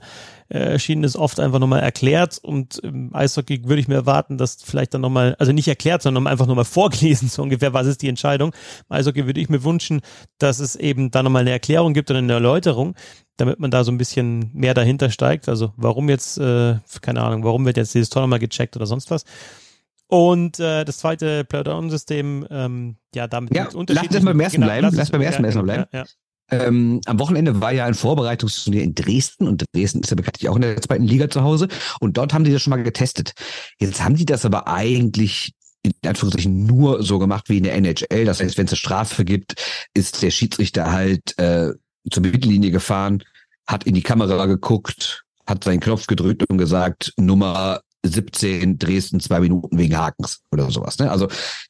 äh, erschienen ist, oft einfach nochmal erklärt und im Eishockey würde ich mir erwarten, dass vielleicht dann nochmal, also nicht erklärt, sondern einfach nochmal [LAUGHS] vorgelesen, so ungefähr, was ist die Entscheidung. Im Eishockey würde ich mir wünschen, dass es eben da nochmal eine Erklärung gibt und eine Erläuterung, damit man da so ein bisschen mehr dahinter steigt. Also warum jetzt, äh, keine Ahnung, warum wird jetzt dieses Tor nochmal gecheckt oder sonst was. Und äh, das zweite Playdown-System, ähm, ja, damit ja, lass das beim ersten genau, bleiben. Lass, lass beim ersten ja, erstmal bleiben. Ja, ja. Ähm, am Wochenende war ja ein Vorbereitungsturnier in Dresden und Dresden ist ja bekanntlich auch in der zweiten Liga zu Hause und dort haben die das schon mal getestet. Jetzt haben die das aber eigentlich in Anführungszeichen nur so gemacht wie in der NHL. Das heißt, wenn es eine Strafe gibt, ist der Schiedsrichter halt äh, zur Mittellinie gefahren, hat in die Kamera geguckt, hat seinen Knopf gedrückt und gesagt, Nummer 17 Dresden zwei Minuten wegen Hakens oder sowas. Ne? Also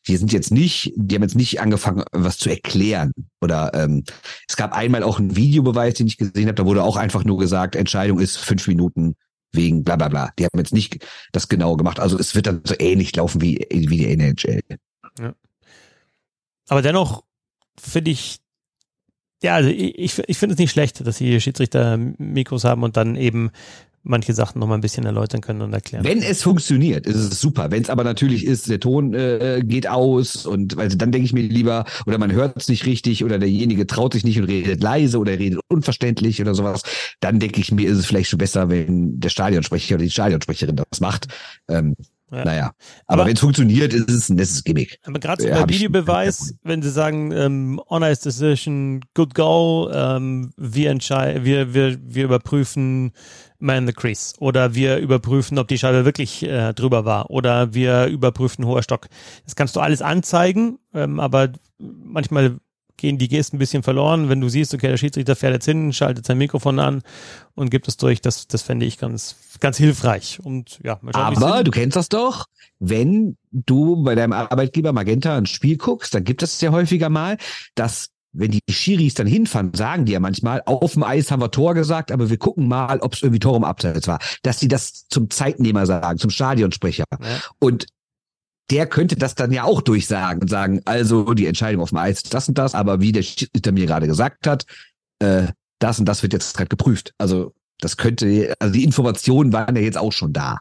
die sind jetzt nicht, die haben jetzt nicht angefangen, was zu erklären. Oder ähm, es gab einmal auch einen Videobeweis, den ich gesehen habe, da wurde auch einfach nur gesagt, Entscheidung ist fünf Minuten wegen bla bla bla. Die haben jetzt nicht das genau gemacht. Also es wird dann so ähnlich laufen wie, wie die NHL. Ja. Aber dennoch finde ich, ja, also ich, ich finde es nicht schlecht, dass die Schiedsrichter Mikros haben und dann eben manche Sachen noch mal ein bisschen erläutern können und erklären. Wenn es funktioniert, ist es super. Wenn es aber natürlich ist, der Ton äh, geht aus und also dann denke ich mir lieber, oder man hört es nicht richtig oder derjenige traut sich nicht und redet leise oder redet unverständlich oder sowas, dann denke ich mir, ist es vielleicht schon besser, wenn der Stadionsprecher oder die Stadionsprecherin das macht. Ähm, ja. Naja, aber, aber wenn es funktioniert, ist es ein nettes Gimmick. Aber gerade ja, bei Videobeweis, wenn sie sagen, ähm, honest decision, good goal, ähm, wir entscheiden, wir, wir, wir überprüfen Man in the Crease oder wir überprüfen, ob die Scheibe wirklich äh, drüber war oder wir überprüfen hoher Stock. Das kannst du alles anzeigen, ähm, aber manchmal gehen die Gesten ein bisschen verloren, wenn du siehst, okay, der Schiedsrichter fährt jetzt hin, schaltet sein Mikrofon an und gibt es durch. Das, das fände ich ganz, ganz hilfreich. Und ja, Aber du kennst das doch, wenn du bei deinem Arbeitgeber Magenta ein Spiel guckst, dann gibt es ja häufiger mal, dass wenn die Schiris dann hinfahren, sagen die ja manchmal, auf dem Eis haben wir Tor gesagt, aber wir gucken mal, ob es irgendwie Tor im Abseits war. Dass sie das zum Zeitnehmer sagen, zum Stadionsprecher. Ja. Und der könnte das dann ja auch durchsagen und sagen, also die Entscheidung auf dem Eis ist das und das, aber wie der Schiedsrichter mir gerade gesagt hat, äh, das und das wird jetzt gerade geprüft. Also das könnte, also die Informationen waren ja jetzt auch schon da.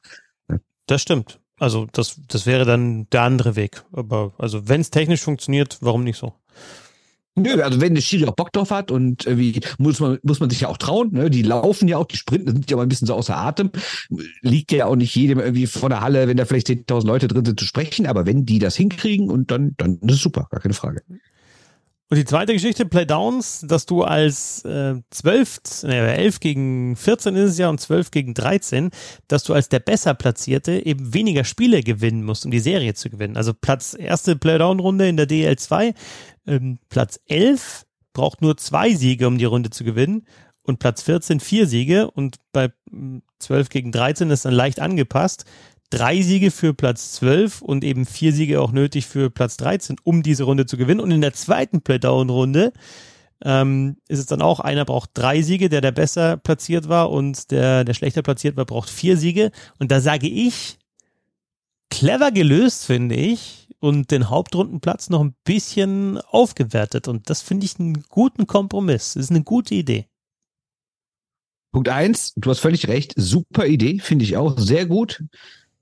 Das stimmt. Also das, das wäre dann der andere Weg. Aber also wenn es technisch funktioniert, warum nicht so? Nö, also wenn der Schiri auch Bock drauf hat und irgendwie muss man, muss man sich ja auch trauen, ne? Die laufen ja auch, die sprinten sind ja mal ein bisschen so außer Atem. Liegt ja auch nicht jedem irgendwie vor der Halle, wenn da vielleicht 10.000 Leute drin sind, zu sprechen, aber wenn die das hinkriegen und dann, dann ist es super, gar keine Frage. Und die zweite Geschichte, Playdowns, dass du als äh, 12, äh, 11 gegen 14 ist es ja und 12 gegen 13, dass du als der besser Platzierte eben weniger Spiele gewinnen musst, um die Serie zu gewinnen. Also Platz erste Playdown-Runde in der DL2, ähm, Platz 11 braucht nur zwei Siege, um die Runde zu gewinnen und Platz 14 vier Siege und bei 12 hm, gegen 13 ist dann leicht angepasst drei Siege für Platz 12 und eben vier Siege auch nötig für Platz 13, um diese Runde zu gewinnen. Und in der zweiten Playdown-Runde ähm, ist es dann auch, einer braucht drei Siege, der der besser platziert war und der, der schlechter platziert war, braucht vier Siege. Und da sage ich, clever gelöst, finde ich, und den Hauptrundenplatz noch ein bisschen aufgewertet. Und das finde ich einen guten Kompromiss. Das ist eine gute Idee. Punkt eins, du hast völlig recht, super Idee, finde ich auch sehr gut.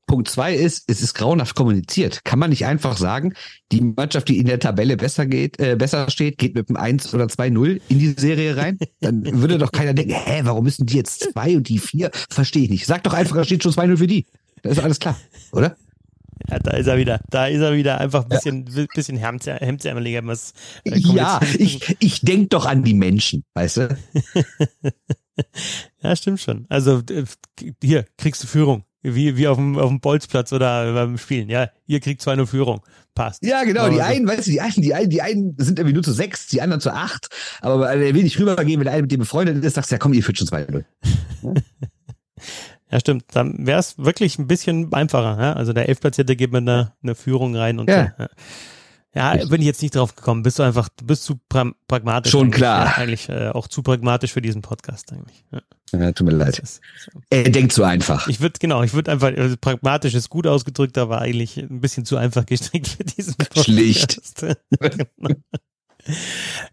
Punkt zwei ist, es ist grauenhaft kommuniziert. Kann man nicht einfach sagen, die Mannschaft, die in der Tabelle besser geht, äh, besser steht, geht mit einem 1 oder 2-0 in die Serie rein? Dann würde doch keiner denken, hä, warum müssen die jetzt zwei und die vier? Verstehe ich nicht. Sag doch einfach, da steht schon 2-0 für die. Da ist alles klar, oder? Ja, da ist er wieder. Da ist er wieder einfach ein bisschen, ja. bisschen hemdsärmeliger. Was ja, ich, ich denk doch an die Menschen, weißt du? [LAUGHS] ja, stimmt schon. Also hier kriegst du Führung. Wie, wie auf dem, auf dem Bolzplatz oder beim Spielen. Ja, ihr kriegt zwar eine Führung. Passt. Ja, genau. Aber die einen, weißt du, die einen, die einen, die einen sind irgendwie nur zu sechs, die anderen zu acht. Aber er will nicht rübergehen, wenn der eine mit dem befreundet ist, sagst du, ja komm, ihr führt schon zwei 0 Ja, stimmt. Dann wäre es wirklich ein bisschen einfacher. Ja? Also der Elfplatzierte geht mit einer, einer Führung rein und ja. ja. Ja, bin ich jetzt nicht drauf gekommen. Bist du einfach, du bist zu pra pragmatisch. Schon klar. Ja, eigentlich äh, auch zu pragmatisch für diesen Podcast eigentlich. Ja. Ja, tut mir leid. Ist, so. Er denkt zu einfach. Ich würde, genau, ich würde einfach, also pragmatisch ist gut ausgedrückt, aber eigentlich ein bisschen zu einfach gestrickt für diesen Podcast. Schlicht. [LAUGHS] genau. [LAUGHS]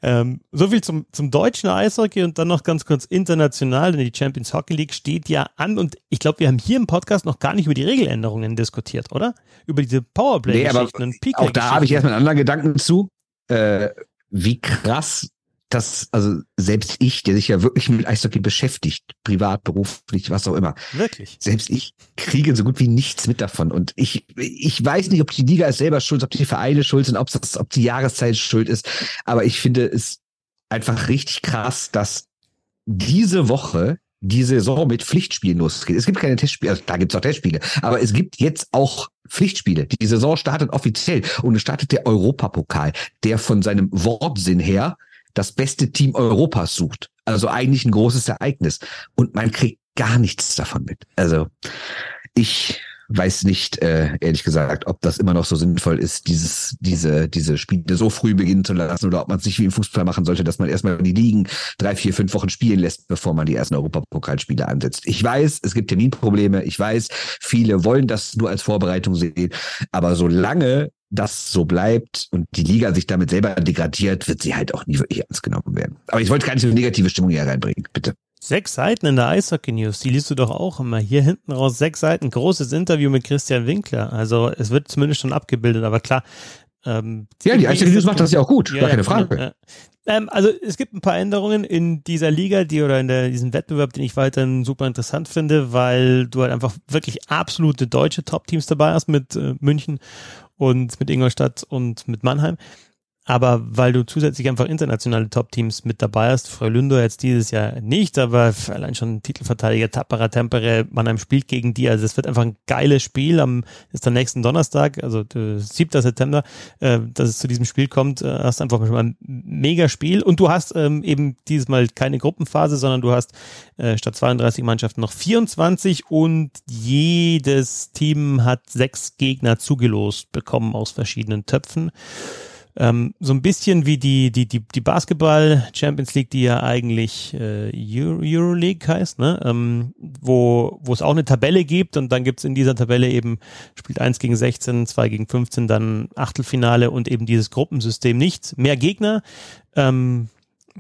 Ähm, so viel zum, zum deutschen Eishockey und dann noch ganz kurz international, denn die Champions Hockey League steht ja an und ich glaube, wir haben hier im Podcast noch gar nicht über die Regeländerungen diskutiert, oder? Über diese Powerplay-Geschichten nee, und PK Auch da habe ich erstmal einen anderen Gedanken zu. Äh, wie krass dass, also selbst ich, der sich ja wirklich mit Eishockey beschäftigt, privat, beruflich, was auch immer. Wirklich? Selbst ich kriege so gut wie nichts mit davon. Und ich, ich weiß nicht, ob die Liga ist selber schuld, ob die Vereine schuld sind, ob das, ob die Jahreszeit schuld ist. Aber ich finde es einfach richtig krass, dass diese Woche die Saison mit Pflichtspielen losgeht. Es gibt keine Testspiele, also da gibt es auch Testspiele, aber es gibt jetzt auch Pflichtspiele. Die Saison startet offiziell und es startet der Europapokal, der von seinem Wortsinn her das beste Team Europas sucht. Also eigentlich ein großes Ereignis. Und man kriegt gar nichts davon mit. Also ich weiß nicht, äh, ehrlich gesagt, ob das immer noch so sinnvoll ist, dieses, diese, diese Spiele so früh beginnen zu lassen oder ob man es nicht wie im Fußball machen sollte, dass man erstmal die Ligen drei, vier, fünf Wochen spielen lässt, bevor man die ersten Europapokalspiele ansetzt. Ich weiß, es gibt Terminprobleme. Ich weiß, viele wollen das nur als Vorbereitung sehen. Aber solange das so bleibt und die Liga sich damit selber degradiert, wird sie halt auch nie wirklich ernst genommen werden. Aber ich wollte gar nicht so eine negative Stimmung hier reinbringen, bitte. Sechs Seiten in der Eishockey News, die liest du doch auch immer. Hier hinten raus sechs Seiten, großes Interview mit Christian Winkler. Also es wird zumindest schon abgebildet, aber klar. Ähm, ja, die Eishockey News macht das ja auch gut, ja, gar keine Frage. Ja, ähm, also es gibt ein paar Änderungen in dieser Liga, die oder in der, diesem Wettbewerb, den ich weiterhin super interessant finde, weil du halt einfach wirklich absolute deutsche Top-Teams dabei hast mit äh, München und mit Ingolstadt und mit Mannheim. Aber weil du zusätzlich einfach internationale Top-Teams mit dabei hast, Frölunda jetzt dieses Jahr nicht, aber allein schon Titelverteidiger Tapperer Tempere, Mannheim spielt gegen die, also es wird einfach ein geiles Spiel am, ist der nächsten Donnerstag, also 7. September, äh, dass es zu diesem Spiel kommt, äh, hast einfach schon mal ein mega Spiel und du hast ähm, eben dieses Mal keine Gruppenphase, sondern du hast äh, statt 32 Mannschaften noch 24 und jedes Team hat sechs Gegner zugelost bekommen aus verschiedenen Töpfen. Ähm, so ein bisschen wie die, die, die, die Basketball Champions League, die ja eigentlich äh, Euro, Euroleague heißt, ne? Ähm, wo, wo es auch eine Tabelle gibt und dann gibt's in dieser Tabelle eben, spielt eins gegen 16, zwei gegen 15, dann Achtelfinale und eben dieses Gruppensystem nicht. Mehr Gegner, ähm,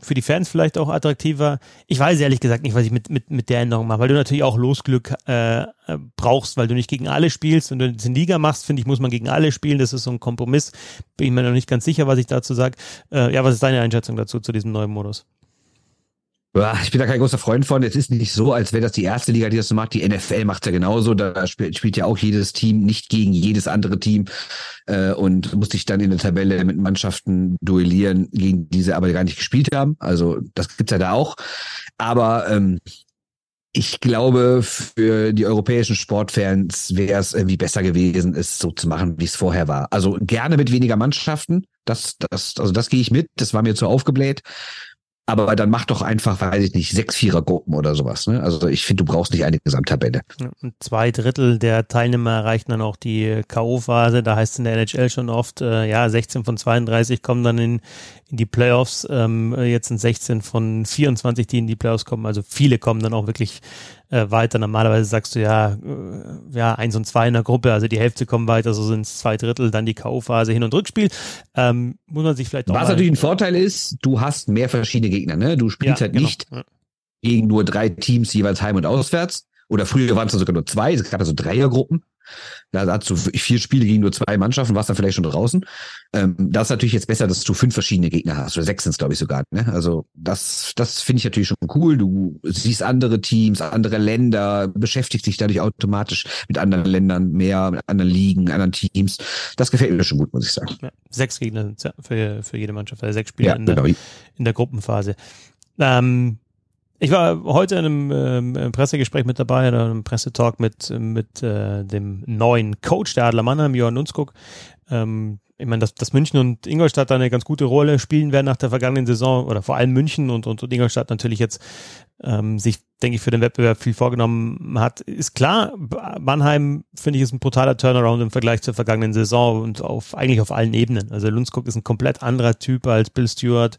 für die Fans vielleicht auch attraktiver. Ich weiß ehrlich gesagt nicht, was ich mit, mit, mit der Änderung mache, weil du natürlich auch Losglück äh, brauchst, weil du nicht gegen alle spielst. Wenn du jetzt in Liga machst, finde ich, muss man gegen alle spielen. Das ist so ein Kompromiss. Bin ich mir noch nicht ganz sicher, was ich dazu sage. Äh, ja, was ist deine Einschätzung dazu, zu diesem neuen Modus? Ich bin da kein großer Freund von. Es ist nicht so, als wäre das die erste Liga, die das so macht. Die NFL macht ja genauso. Da spielt, ja auch jedes Team nicht gegen jedes andere Team äh, und muss sich dann in der Tabelle mit Mannschaften duellieren, gegen diese aber gar nicht gespielt haben. Also das gibt's ja da auch. Aber ähm, ich glaube, für die europäischen Sportfans wäre es irgendwie besser gewesen, es so zu machen, wie es vorher war. Also gerne mit weniger Mannschaften. Das, das, also das gehe ich mit. Das war mir zu aufgebläht. Aber dann mach doch einfach, weiß ich nicht, sechs Vierergruppen oder sowas. Ne? Also ich finde, du brauchst nicht eine Gesamttabelle. Zwei Drittel der Teilnehmer erreichen dann auch die K.O.-Phase. Da heißt es in der NHL schon oft, äh, ja, 16 von 32 kommen dann in, in die Playoffs. Ähm, jetzt sind 16 von 24, die in die Playoffs kommen. Also viele kommen dann auch wirklich äh, weiter. Normalerweise sagst du ja, äh, ja, eins und zwei in der Gruppe, also die Hälfte kommen weiter, so sind es zwei Drittel, dann die K.O.-Phase, Hin- und Rückspiel. Ähm, muss man sich vielleicht auch Was natürlich ein Vorteil ist, du hast mehr verschiedene Gegner, ne? Du spielst ja, halt genau. nicht ja. gegen nur drei Teams jeweils heim und auswärts. Oder früher waren es sogar nur zwei, es gab also Dreiergruppen. Da hast du vier Spiele gegen nur zwei Mannschaften, warst dann vielleicht schon draußen. Ähm, das ist natürlich jetzt besser, dass du fünf verschiedene Gegner hast. Oder sechs sind es, glaube ich, sogar. Ne? Also das, das finde ich natürlich schon cool. Du siehst andere Teams, andere Länder, beschäftigst dich dadurch automatisch mit anderen Ländern mehr, mit anderen Ligen, anderen Teams. Das gefällt mir schon gut, muss ich sagen. Ja, sechs Gegner für, für jede Mannschaft, also sechs Spieler ja, in, der, genau. in der Gruppenphase. Ähm, ich war heute in einem ähm, Pressegespräch mit dabei, in einem Pressetalk mit, mit äh, dem neuen Coach der Adler Mannheim, Johann Nunskog. Ähm, ich meine, dass, dass München und Ingolstadt da eine ganz gute Rolle spielen werden nach der vergangenen Saison oder vor allem München und, und, und Ingolstadt natürlich jetzt ähm, sich, denke ich, für den Wettbewerb viel vorgenommen hat, ist klar. Mannheim, finde ich, ist ein brutaler Turnaround im Vergleich zur vergangenen Saison und auf eigentlich auf allen Ebenen. Also Lundskog ist ein komplett anderer Typ als Bill Stewart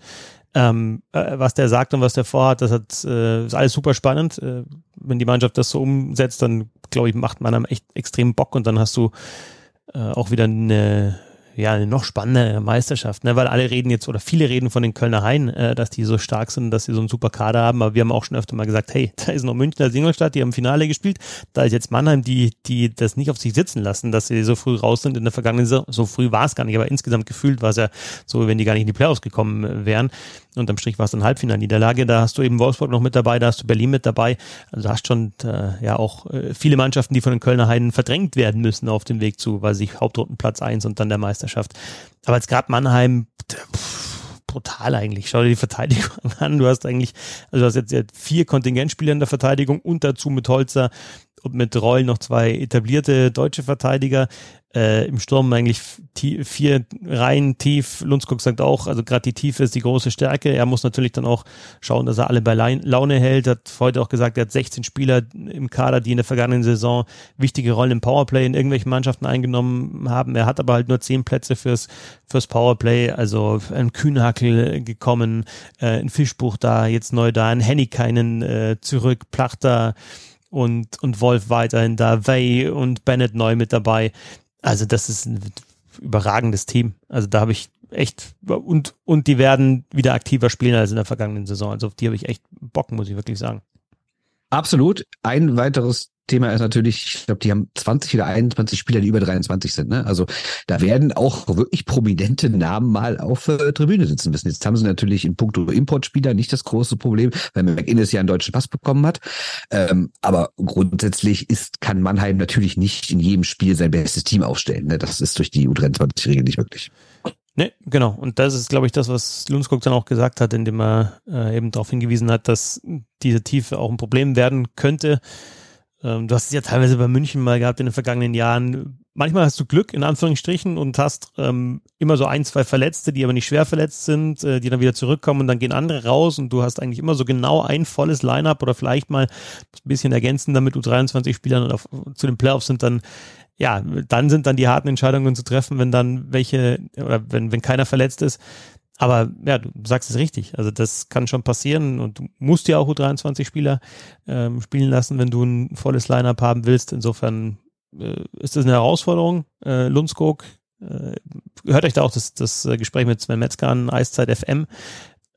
ähm, äh, was der sagt und was der vorhat, das hat, äh, ist alles super spannend. Äh, wenn die Mannschaft das so umsetzt, dann glaube ich, macht man am echt extrem Bock und dann hast du äh, auch wieder eine ja, eine noch spannende Meisterschaft, ne? weil alle reden jetzt oder viele reden von den Kölner Haien, äh, dass die so stark sind, dass sie so einen super Kader haben, aber wir haben auch schon öfter mal gesagt, hey, [LAUGHS] da ist noch München als Ingolstadt, die haben Finale gespielt, da ist jetzt Mannheim, die, die das nicht auf sich sitzen lassen, dass sie so früh raus sind in der vergangenen Saison, so früh war es gar nicht, aber insgesamt gefühlt war es ja so, wenn die gar nicht in die Playoffs gekommen wären. Unterm Strich war es ein Halbfinalniederlage. Da hast du eben Wolfsburg noch mit dabei, da hast du Berlin mit dabei. Also hast schon äh, ja auch äh, viele Mannschaften, die von den Kölner Heiden verdrängt werden müssen auf dem Weg zu, weil sich Hauptrundenplatz eins und dann der Meisterschaft. Aber jetzt gerade Mannheim, pff, brutal eigentlich. Schau dir die Verteidigung [LAUGHS] an. Du hast eigentlich, also du hast jetzt vier Kontingentspieler in der Verteidigung und dazu mit Holzer und mit Reul noch zwei etablierte deutsche Verteidiger äh, im Sturm eigentlich vier Reihen tief. Lundskog sagt auch, also gerade die Tiefe ist die große Stärke. Er muss natürlich dann auch schauen, dass er alle bei Laune hält. Hat heute auch gesagt, er hat 16 Spieler im Kader, die in der vergangenen Saison wichtige Rollen im Powerplay in irgendwelchen Mannschaften eingenommen haben. Er hat aber halt nur zehn Plätze fürs, fürs Powerplay. Also ein Kühnhackel gekommen, äh, ein Fischbuch da, jetzt neu da, ein Hennikainen äh, zurück, Plachter und, und Wolf weiterhin da, Way und Bennett neu mit dabei. Also das ist ein überragendes Team. Also da habe ich echt und und die werden wieder aktiver spielen als in der vergangenen Saison. Also auf die habe ich echt Bock, muss ich wirklich sagen. Absolut. Ein weiteres Thema ist natürlich, ich glaube, die haben 20 oder 21 Spieler, die über 23 sind. Ne? Also da werden auch wirklich prominente Namen mal auf äh, Tribüne sitzen müssen. Jetzt haben sie natürlich in puncto Importspieler nicht das große Problem, weil McInnes ja einen deutschen Pass bekommen hat. Ähm, aber grundsätzlich ist, kann Mannheim natürlich nicht in jedem Spiel sein bestes Team aufstellen. Ne? Das ist durch die U23-Regel nicht möglich. Ne, genau. Und das ist, glaube ich, das, was Lundskog dann auch gesagt hat, indem er äh, eben darauf hingewiesen hat, dass diese Tiefe auch ein Problem werden könnte. Ähm, du hast es ja teilweise bei München mal gehabt in den vergangenen Jahren. Manchmal hast du Glück, in Anführungsstrichen, und hast ähm, immer so ein, zwei Verletzte, die aber nicht schwer verletzt sind, äh, die dann wieder zurückkommen und dann gehen andere raus und du hast eigentlich immer so genau ein volles Line-Up oder vielleicht mal ein bisschen ergänzen, damit U23-Spielern zu den Playoffs sind dann ja, dann sind dann die harten Entscheidungen zu treffen, wenn dann welche oder wenn, wenn keiner verletzt ist. Aber ja, du sagst es richtig. Also das kann schon passieren und du musst ja auch U23-Spieler ähm, spielen lassen, wenn du ein volles Line-Up haben willst. Insofern äh, ist das eine Herausforderung. Äh, Lundskog, äh, hört euch da auch das, das Gespräch mit Sven Metzger an, Eiszeit FM.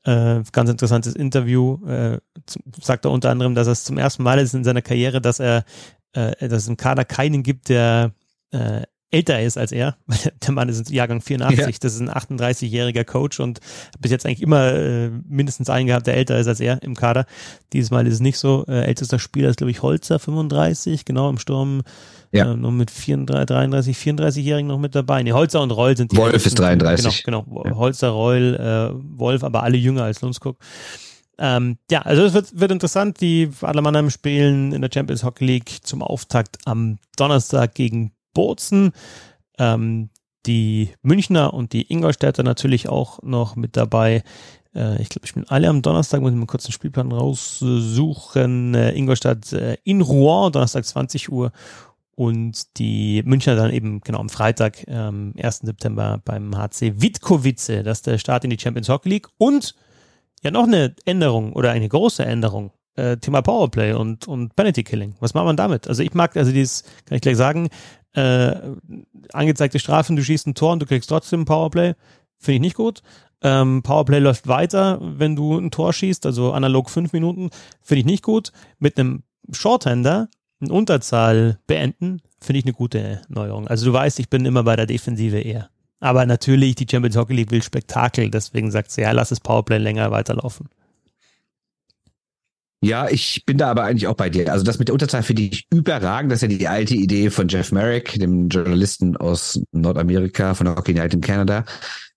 Äh, ganz interessantes Interview. Äh, sagt er unter anderem, dass es zum ersten Mal ist in seiner Karriere, dass er, äh, dass es im Kader keinen gibt, der äh, älter ist als er. [LAUGHS] Der Mann ist Jahrgang 84, ja. das ist ein 38-jähriger Coach und bis jetzt eigentlich immer äh, mindestens einen gehabt, der älter ist als er im Kader. Dieses Mal ist es nicht so. Äh, ältester Spieler ist, glaube ich, Holzer, 35, genau im Sturm. Ja. Äh, noch mit 34, 33, 34-Jährigen noch mit dabei. Nee, Holzer und Reul sind die. Wolf ist 33. Genau, genau. Ja. Holzer, Reul, äh, Wolf, aber alle jünger als Lundskog. Ähm, ja, also es wird, wird interessant. Die Adler Mannheim spielen in der Champions Hockey League zum Auftakt am Donnerstag gegen Bozen. Ähm, die Münchner und die Ingolstädter natürlich auch noch mit dabei. Äh, ich glaube, ich bin alle am Donnerstag, muss ich mal kurz den Spielplan raussuchen. Äh, Ingolstadt äh, in Rouen, Donnerstag 20 Uhr. Und die Münchner dann eben genau am Freitag, ähm, 1. September beim HC Witkowice. Das ist der Start in die Champions Hockey League. Und ja, noch eine Änderung oder eine große Änderung äh, Thema Powerplay und, und Penalty Killing. Was macht man damit? Also ich mag, also dieses, kann ich gleich sagen, äh, angezeigte Strafen, du schießt ein Tor und du kriegst trotzdem ein Powerplay. Finde ich nicht gut. Ähm, Powerplay läuft weiter, wenn du ein Tor schießt, also analog fünf Minuten, finde ich nicht gut. Mit einem Shorthander eine Unterzahl beenden, finde ich eine gute Neuerung. Also du weißt, ich bin immer bei der Defensive eher. Aber natürlich, die Champions Hockey League will Spektakel, deswegen sagt sie, ja, lass das Powerplay länger weiterlaufen. Ja, ich bin da aber eigentlich auch bei dir. Also das mit der Unterzahl finde ich überragend. Das ist ja die alte Idee von Jeff Merrick, dem Journalisten aus Nordamerika von Hockey Night in Canada.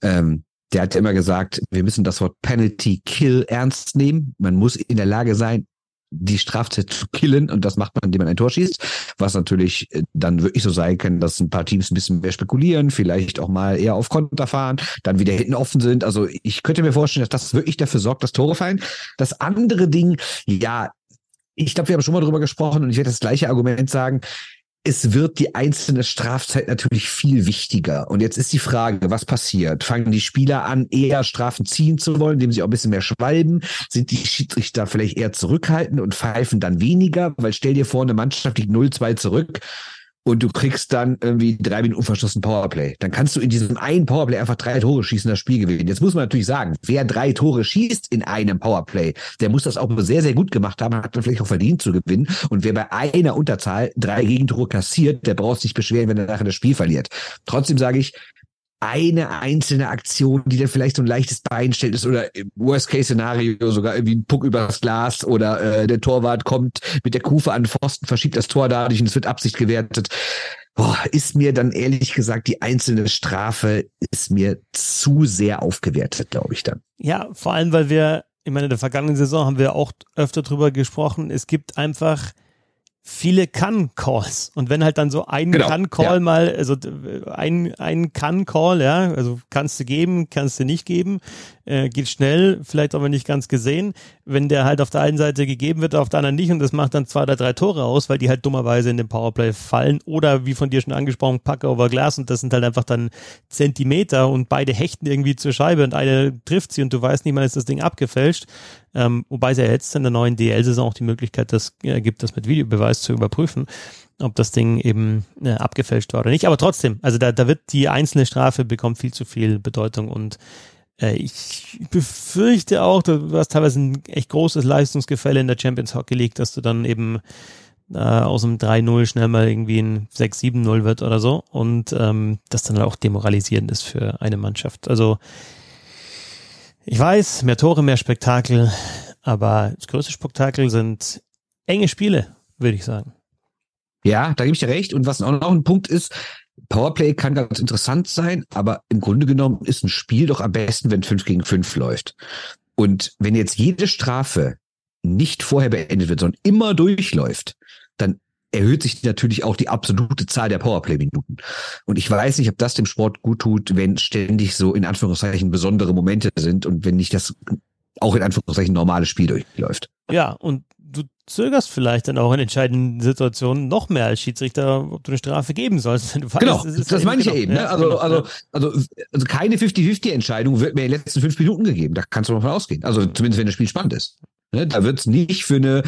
Ähm, der hat immer gesagt, wir müssen das Wort Penalty Kill ernst nehmen. Man muss in der Lage sein, die Strafzeit zu killen und das macht man, indem man ein Tor schießt, was natürlich äh, dann wirklich so sein kann, dass ein paar Teams ein bisschen mehr spekulieren, vielleicht auch mal eher auf Konter fahren, dann wieder hinten offen sind. Also ich könnte mir vorstellen, dass das wirklich dafür sorgt, dass Tore fallen. Das andere Ding, ja, ich glaube, wir haben schon mal drüber gesprochen und ich werde das gleiche Argument sagen es wird die einzelne Strafzeit natürlich viel wichtiger. Und jetzt ist die Frage, was passiert? Fangen die Spieler an, eher Strafen ziehen zu wollen, indem sie auch ein bisschen mehr schwalben? Sind die Schiedsrichter vielleicht eher zurückhaltend und pfeifen dann weniger? Weil stell dir vor, eine Mannschaft liegt 0-2 zurück und du kriegst dann irgendwie drei Minuten verschossen Powerplay. Dann kannst du in diesem einen Powerplay einfach drei Tore schießen, das Spiel gewinnen. Jetzt muss man natürlich sagen, wer drei Tore schießt in einem Powerplay, der muss das auch sehr, sehr gut gemacht haben, hat dann vielleicht auch verdient zu gewinnen. Und wer bei einer Unterzahl drei Gegentore kassiert, der braucht sich beschweren, wenn er nachher das Spiel verliert. Trotzdem sage ich, eine einzelne Aktion, die dann vielleicht so ein leichtes Bein stellt ist oder im Worst-Case-Szenario sogar irgendwie ein Puck übers Glas oder äh, der Torwart kommt mit der Kufe an den Pfosten, verschiebt das Tor dadurch und es wird Absicht gewertet. Boah, ist mir dann ehrlich gesagt die einzelne Strafe ist mir zu sehr aufgewertet, glaube ich dann. Ja, vor allem, weil wir, ich meine, in der vergangenen Saison haben wir auch öfter drüber gesprochen, es gibt einfach viele Kann-Calls. Und wenn halt dann so ein genau, Kann-Call ja. mal, also ein, ein Kann-Call, ja, also kannst du geben, kannst du nicht geben, äh, geht schnell, vielleicht aber nicht ganz gesehen. Wenn der halt auf der einen Seite gegeben wird, auf der anderen nicht und das macht dann zwei oder drei Tore aus, weil die halt dummerweise in den Powerplay fallen oder wie von dir schon angesprochen, Pack over Glass und das sind halt einfach dann Zentimeter und beide hechten irgendwie zur Scheibe und eine trifft sie und du weißt nicht mal, ist das Ding abgefälscht. Ähm, wobei es ja jetzt in der neuen DL-Saison auch die Möglichkeit das, äh, gibt, das mit Videobeweis zu überprüfen, ob das Ding eben äh, abgefälscht war oder nicht. Aber trotzdem, also da, da wird die einzelne Strafe bekommt viel zu viel Bedeutung und Äh, ich befürchte auch, du hast teilweise ein echt großes Leistungsgefälle in der Champions Hockey League, dass du dann eben äh, aus dem 3-0 schnell mal irgendwie ein 6-7-0 wird oder so und ähm, das dann auch demoralisierend ist für eine Mannschaft. Also ich weiß, mehr Tore, mehr Spektakel, aber das größte Spektakel sind enge Spiele, würde ich sagen. Ja, da gebe ich dir recht. Und was auch noch ein Punkt ist, Powerplay kann ganz interessant sein, aber im Grunde genommen ist ein Spiel doch am besten, wenn 5 gegen 5 läuft. Und wenn jetzt jede Strafe nicht vorher beendet wird, sondern immer durchläuft, dann erhöht sich natürlich auch die absolute Zahl der Powerplay-Minuten. Und ich weiß nicht, ob das dem Sport gut tut, wenn ständig so in Anführungszeichen besondere Momente sind und wenn nicht das auch in Anführungszeichen normales Spiel durchläuft. Ja, und du zögerst vielleicht dann auch in entscheidenden Situationen noch mehr als Schiedsrichter, ob du eine Strafe geben sollst. Wenn du weißt, genau, das, das meine ich ja eben. Ne? Also, genau, also, also, also keine 50-50-Entscheidung wird mir in den letzten fünf Minuten gegeben. Da kannst du mal von ausgehen. Also zumindest, wenn das Spiel spannend ist. Ne? Da wird es nicht für eine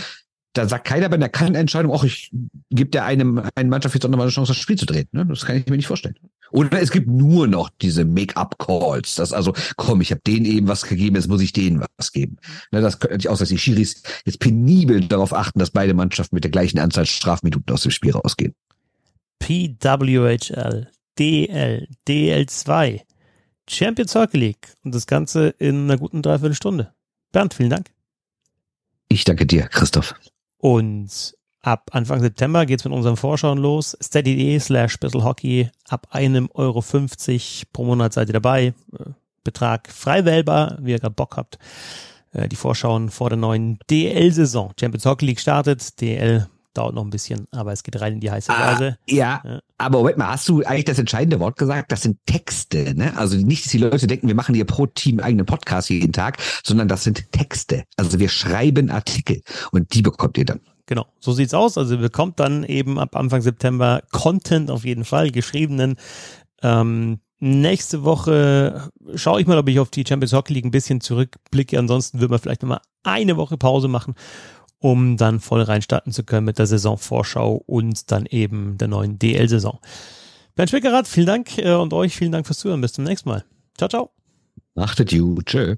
da sagt keiner bei einer Kann-Entscheidung, auch ich gebe der einem einen Mannschaft jetzt auch nochmal eine Chance, das Spiel zu drehen. Ne? Das kann ich mir nicht vorstellen. Oder es gibt nur noch diese Make-up-Calls. Das also, komm, ich habe denen eben was gegeben, jetzt muss ich denen was geben. Ne, das könnte ich auch, dass die Schiris jetzt penibel darauf achten, dass beide Mannschaften mit der gleichen Anzahl Strafminuten aus dem Spiel rausgehen. PWHL, DL, DL2, Champions Hockey League und das Ganze in einer guten Dreiviertelstunde. Bernd, vielen Dank. Ich danke dir, Christoph. Und ab Anfang September geht's mit unseren Vorschauen los. Steady.de slash Hockey. Ab einem Euro 50 pro Monat seid ihr dabei. Äh, Betrag frei wählbar, wie ihr gerade Bock habt. Äh, die Vorschauen vor der neuen DL-Saison. Champions Hockey League startet. DL dauert noch ein bisschen, aber es geht rein in die heiße Phase. Ah, ja, ja, aber Moment mal, hast du eigentlich das entscheidende Wort gesagt? Das sind Texte, ne? Also nicht, dass die Leute denken, wir machen hier pro Team eigenen Podcast jeden Tag, sondern das sind Texte. Also wir schreiben Artikel und die bekommt ihr dann. Genau, so sieht's aus. Also ihr bekommt dann eben ab Anfang September Content auf jeden Fall, geschriebenen. Ähm, nächste Woche schaue ich mal, ob ich auf die Champions Hockey League ein bisschen zurückblicke. Ansonsten wird man vielleicht nochmal eine Woche Pause machen um dann voll reinstarten zu können mit der Saisonvorschau und dann eben der neuen DL-Saison. Bernd Schwickerath, vielen Dank äh, und euch vielen Dank fürs Zuhören. Bis zum nächsten Mal. Ciao, ciao. Achtet you. Tschö.